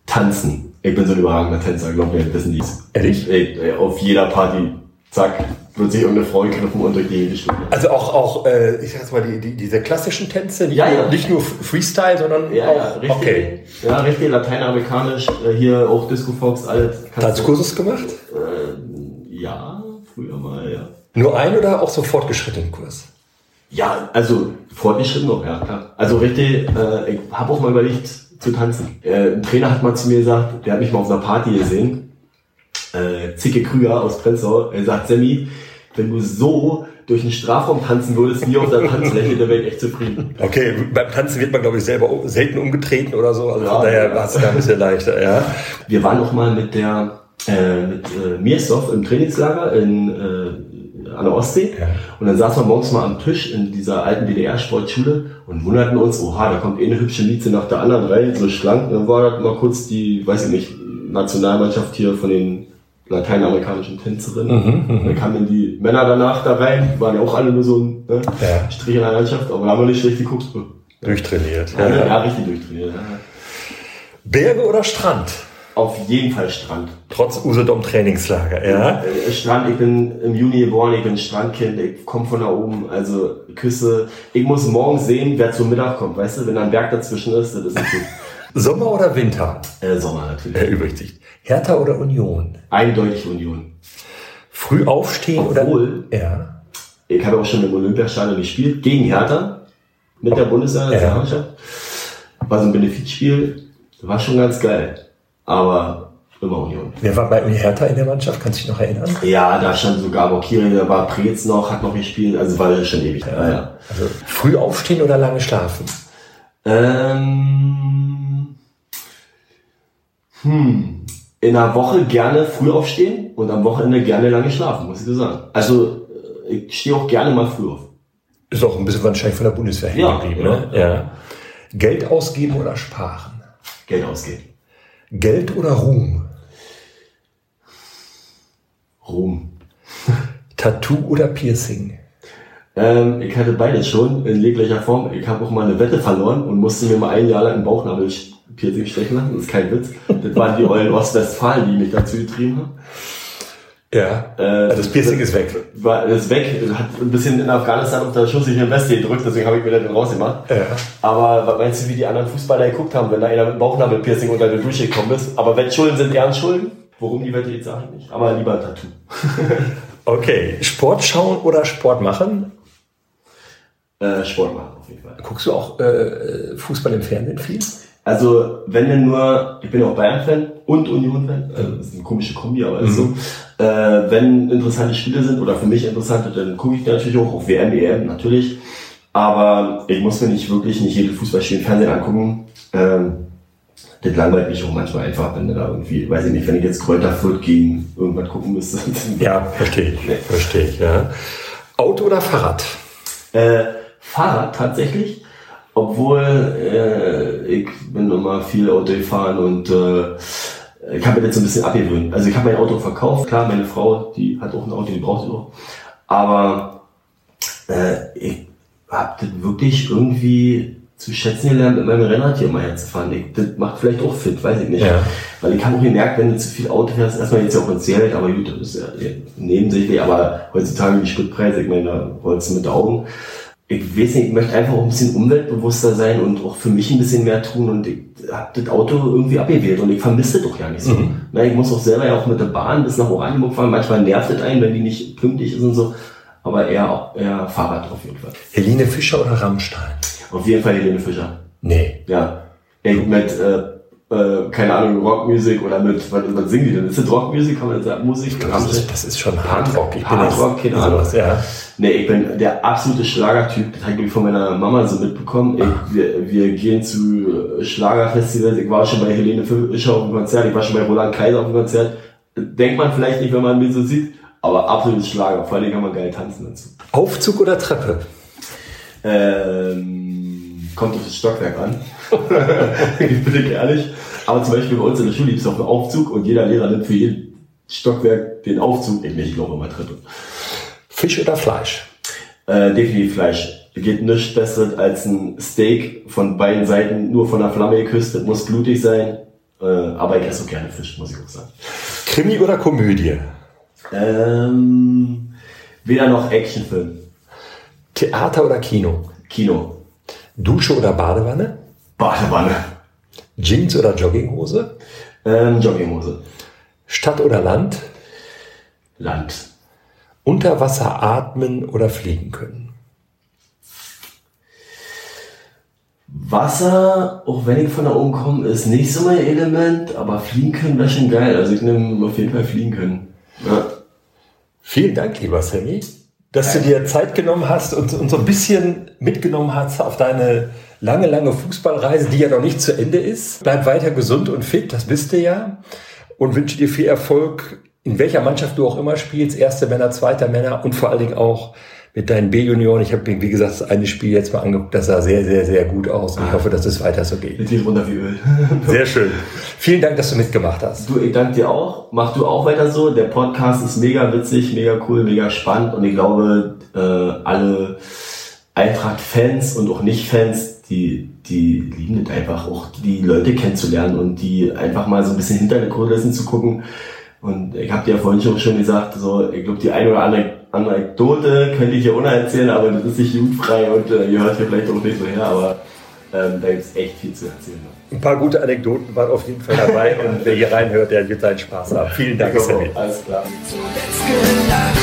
Tanzen. Ich bin so ein überragender Tänzer, glaub mir, wissen die. Ehrlich? Ey, auf jeder Party, zack, wird sich irgendeine Frau gegriffen und durch die Gegend geschlagen. Also auch, auch äh, ich sag jetzt mal, die, die, diese klassischen Tänze, nicht, Ja, nur, ja. nicht nur Freestyle, sondern Ja, auch, ja, richtig. okay. Ja, richtig, lateinamerikanisch, äh, hier auch Disco Fox, alles. Kannst du- Tanzkursus gemacht? Ja, früher mal, ja. Nur ein oder auch so fortgeschrittenen Kurs? Ja, also fortgeschritten noch, ja, klar. Also richtig, äh, ich habe auch mal überlegt zu tanzen. Äh, ein Trainer hat mal zu mir gesagt, der hat mich mal auf einer Party gesehen, äh, Zicke Krüger aus Prenzlau, er sagt, Sammy, wenn du so durch den Strafraum tanzen würdest, wie auf der Tanzfläche, dann wäre ich echt zufrieden. Okay, beim Tanzen wird man, glaube ich, selber selten umgetreten oder so. Also Ja, von daher ja. war es da ein bisschen leichter, ja. Wir waren auch mal mit der äh, mit äh, Mirsdorf im Trainingslager in, äh, an der Ostsee. Ja. Und dann saßen wir morgens mal am Tisch in dieser alten DDR-Sportschule und wunderten uns, oha, da kommt eh eine hübsche Mieze nach der anderen rein, so schlank. Und dann war das mal kurz die, weiß ich nicht, Nationalmannschaft hier von den lateinamerikanischen Tänzerinnen. Mhm, dann kamen dann die Männer danach da rein, waren ja auch alle nur so ein ne, Ja. Strich in der Landschaft, aber da haben wir nicht schlecht geguckt. Durchtrainiert. Ja, Ja. ja, richtig durchtrainiert. Berge oder Strand? Auf jeden Fall Strand. Trotz Usedom Trainingslager, ja. Äh, Strand, ich bin im Juni geboren, ich bin Strandkind, ich komme von da oben, also Küsse. Ich muss morgen sehen, wer zum Mittag kommt, weißt du, wenn da ein Berg dazwischen ist, das ist nicht gut. Sommer oder Winter? Äh, Sommer natürlich. Erübrigt sich. Hertha oder Union? Eindeutig Union. Früh aufstehen Obwohl- oder? Ja. Ich habe auch schon im Olympiastadion gespielt, gegen Hertha, mit der Bundesliga-Nationalmannschaft. War so ein Benefizspiel, war schon ganz geil, aber immer Union. Wer war bei Hertha in der Mannschaft? Kannst du dich noch erinnern? Ja, da stand sogar Bokiri, da war Preetz noch, hat noch gespielt, also war das schon ewig. Ja, ja. Also früh aufstehen oder lange schlafen? Ähm, hm. In der Woche gerne früh aufstehen und am Wochenende gerne lange schlafen, muss ich so sagen. Also äh, ich stehe auch gerne mal früh auf. Ist auch ein bisschen wahrscheinlich von der Bundeswehr hängen Ja, geblieben, ne? Ja. Geld ausgeben oder sparen? Geld ausgeben. Geld oder Ruhm? Ruhm. Tattoo oder Piercing? Ähm, ich hatte beides schon in jeglicher Form. Ich habe auch mal eine Wette verloren und musste mir mal ein Jahr lang einen Bauchnabel-Piercing stechen lassen. Das ist kein Witz. Das waren die Eulen Ostwestfalen, die mich dazu getrieben haben. Ja. Äh, also das Piercing ist weg. War, ist weg. Hat ein bisschen in Afghanistan auf der schusssicheren Weste gedrückt, deswegen habe ich mir den rausgemacht. Ja. Aber was meinst du, wie die anderen Fußballer geguckt haben, wenn da einer mit Bauchnabelpiercing unter der Dusche gekommen ist? Aber Wettschulden sind Ehrenschulden. Worum die Wette jetzt sage ich nicht. Aber lieber ein Tattoo. Okay. Sport schauen oder Sport machen? äh, Sport machen auf jeden Fall. Guckst du auch äh, Fußball im Fernsehen viel? Also, wenn denn nur, ich bin auch Bayern-Fan und Union-Fan, also das ist eine komische Kombi, aber ist Mhm. so. Äh, wenn interessante Spiele sind oder für mich interessante, dann gucke ich natürlich auch auf WM, EM, natürlich. Aber ich muss mir nicht wirklich nicht jedes Fußballspiel im Fernsehen angucken. Ähm, das langweilt mich auch manchmal einfach, wenn du da irgendwie, weiß ich nicht, wenn ich jetzt Kräuter Fürth gegen irgendwas gucken müsste. Ja, verstehe ich. Verstehe ich, ja. Auto oder Fahrrad? Äh, Fahrrad tatsächlich, obwohl äh, ich bin immer viel Auto gefahren und äh, ich habe mir jetzt so ein bisschen abgewöhnt. Also ich habe mein Auto verkauft, klar, meine Frau, die hat auch ein Auto, die braucht es auch. Aber äh, ich habe das wirklich irgendwie zu schätzen gelernt, mit meinem Rennrad hier mal herzufahren. Ich, das macht vielleicht auch fit, weiß ich nicht. Ja. Weil ich habe auch gemerkt, wenn du zu viel Auto fährst, erstmal jetzt ja auch ins Geld, aber gut, das ist ja nebensächlich, aber heutzutage die Spritpreise, ich meine, da rollst du mit Augen. Ich weiß nicht, ich möchte einfach auch ein bisschen umweltbewusster sein und auch für mich ein bisschen mehr tun und ich habe das Auto irgendwie abgewählt und ich vermisse das doch ja nicht so. Mhm. Na, ich muss auch selber ja auch mit der Bahn bis nach Oranienburg fahren, manchmal nervt es einen, wenn die nicht pünktlich ist und so, aber eher, eher Fahrrad auf jeden Fall. Helene Fischer oder Rammstein? Auf jeden Fall Helene Fischer. Nee. Ja. Ich mit, äh, äh, keine Ahnung, Rockmusik oder mit, was, was singen die denn? Ist das Rockmusik? Kann man das? Musik? Das ist, das ist schon Hardrock. Ich bin Hardrock, jetzt keine Ahnung. sowas, ja. Nee, ich bin der absolute Schlagertyp. Das habe ich von meiner Mama so mitbekommen. Ich, wir, wir gehen zu Schlagerfestivals. Ich war schon bei Helene Fischer auf dem Konzert. Ich war schon bei Roland Kaiser auf dem Konzert. Denkt man vielleicht nicht, wenn man mich so sieht. Aber absolutes Schlager. Vor allem kann man geil tanzen dazu. Aufzug oder Treppe? Ähm, kommt auf das Stockwerk an. ich bin ich ehrlich. Aber zum Beispiel bei uns in der Schule gibt es auch einen Aufzug und jeder Lehrer nimmt für jeden Stockwerk den Aufzug. Ich, glaube immer Treppe. Fisch oder Fleisch? Äh, definitiv Fleisch. Geht nichts besseres als ein Steak von beiden Seiten, nur von der Flamme geküsst. Das muss blutig sein. Äh, aber ich esse auch gerne Fisch, muss ich auch sagen. Krimi oder Komödie? Ähm, weder noch Actionfilm. Theater oder Kino? Kino. Dusche oder Badewanne? Badewanne. Jeans oder Jogginghose? Ähm, Jogginghose. Stadt oder Land? Land. Unter Wasser atmen oder fliegen können? Wasser, auch wenn ich von da oben komme, ist nicht so mein Element, aber fliegen können wäre schon geil. Also ich nehme auf jeden Fall fliegen können. Ja. Vielen Dank, lieber Sammy, dass du dir Zeit genommen hast und uns so ein bisschen mitgenommen hast auf deine lange, lange Fußballreise, die ja noch nicht zu Ende ist. Bleib weiter gesund und fit, das bist du ja. Und wünsche dir viel Erfolg, in welcher Mannschaft du auch immer spielst, erste Männer, zweiter Männer und vor allen Dingen auch mit deinen B-Junioren. Ich habe mir, wie gesagt, das eine Spiel jetzt mal angeguckt, das sah sehr, sehr, sehr gut aus. Und ich hoffe, dass es weiter so geht. Jetzt geht runter wie Öl. Sehr schön. Vielen Dank, dass du mitgemacht hast. Du, ich danke dir auch. Mach du auch weiter so. Der Podcast ist mega witzig, mega cool, mega spannend und ich glaube, äh, alle Eintracht-Fans und auch Nicht-Fans, die, die lieben das einfach, auch die Leute kennenzulernen und die einfach mal so ein bisschen hinter der Kulissen zu gucken. Und ich habe dir ja vorhin schon schon gesagt, so, ich glaube, die eine oder andere Anekdote könnte ich hier ohne erzählen, aber das ist nicht jugendfrei und äh, ihr hört hier vielleicht auch nicht so her, aber ähm, da gibt es echt viel zu erzählen. Ein paar gute Anekdoten waren auf jeden Fall dabei und wer hier reinhört, der wird seinen Spaß haben. Vielen Dank, Sammy. Alles klar. zuletzt gelacht.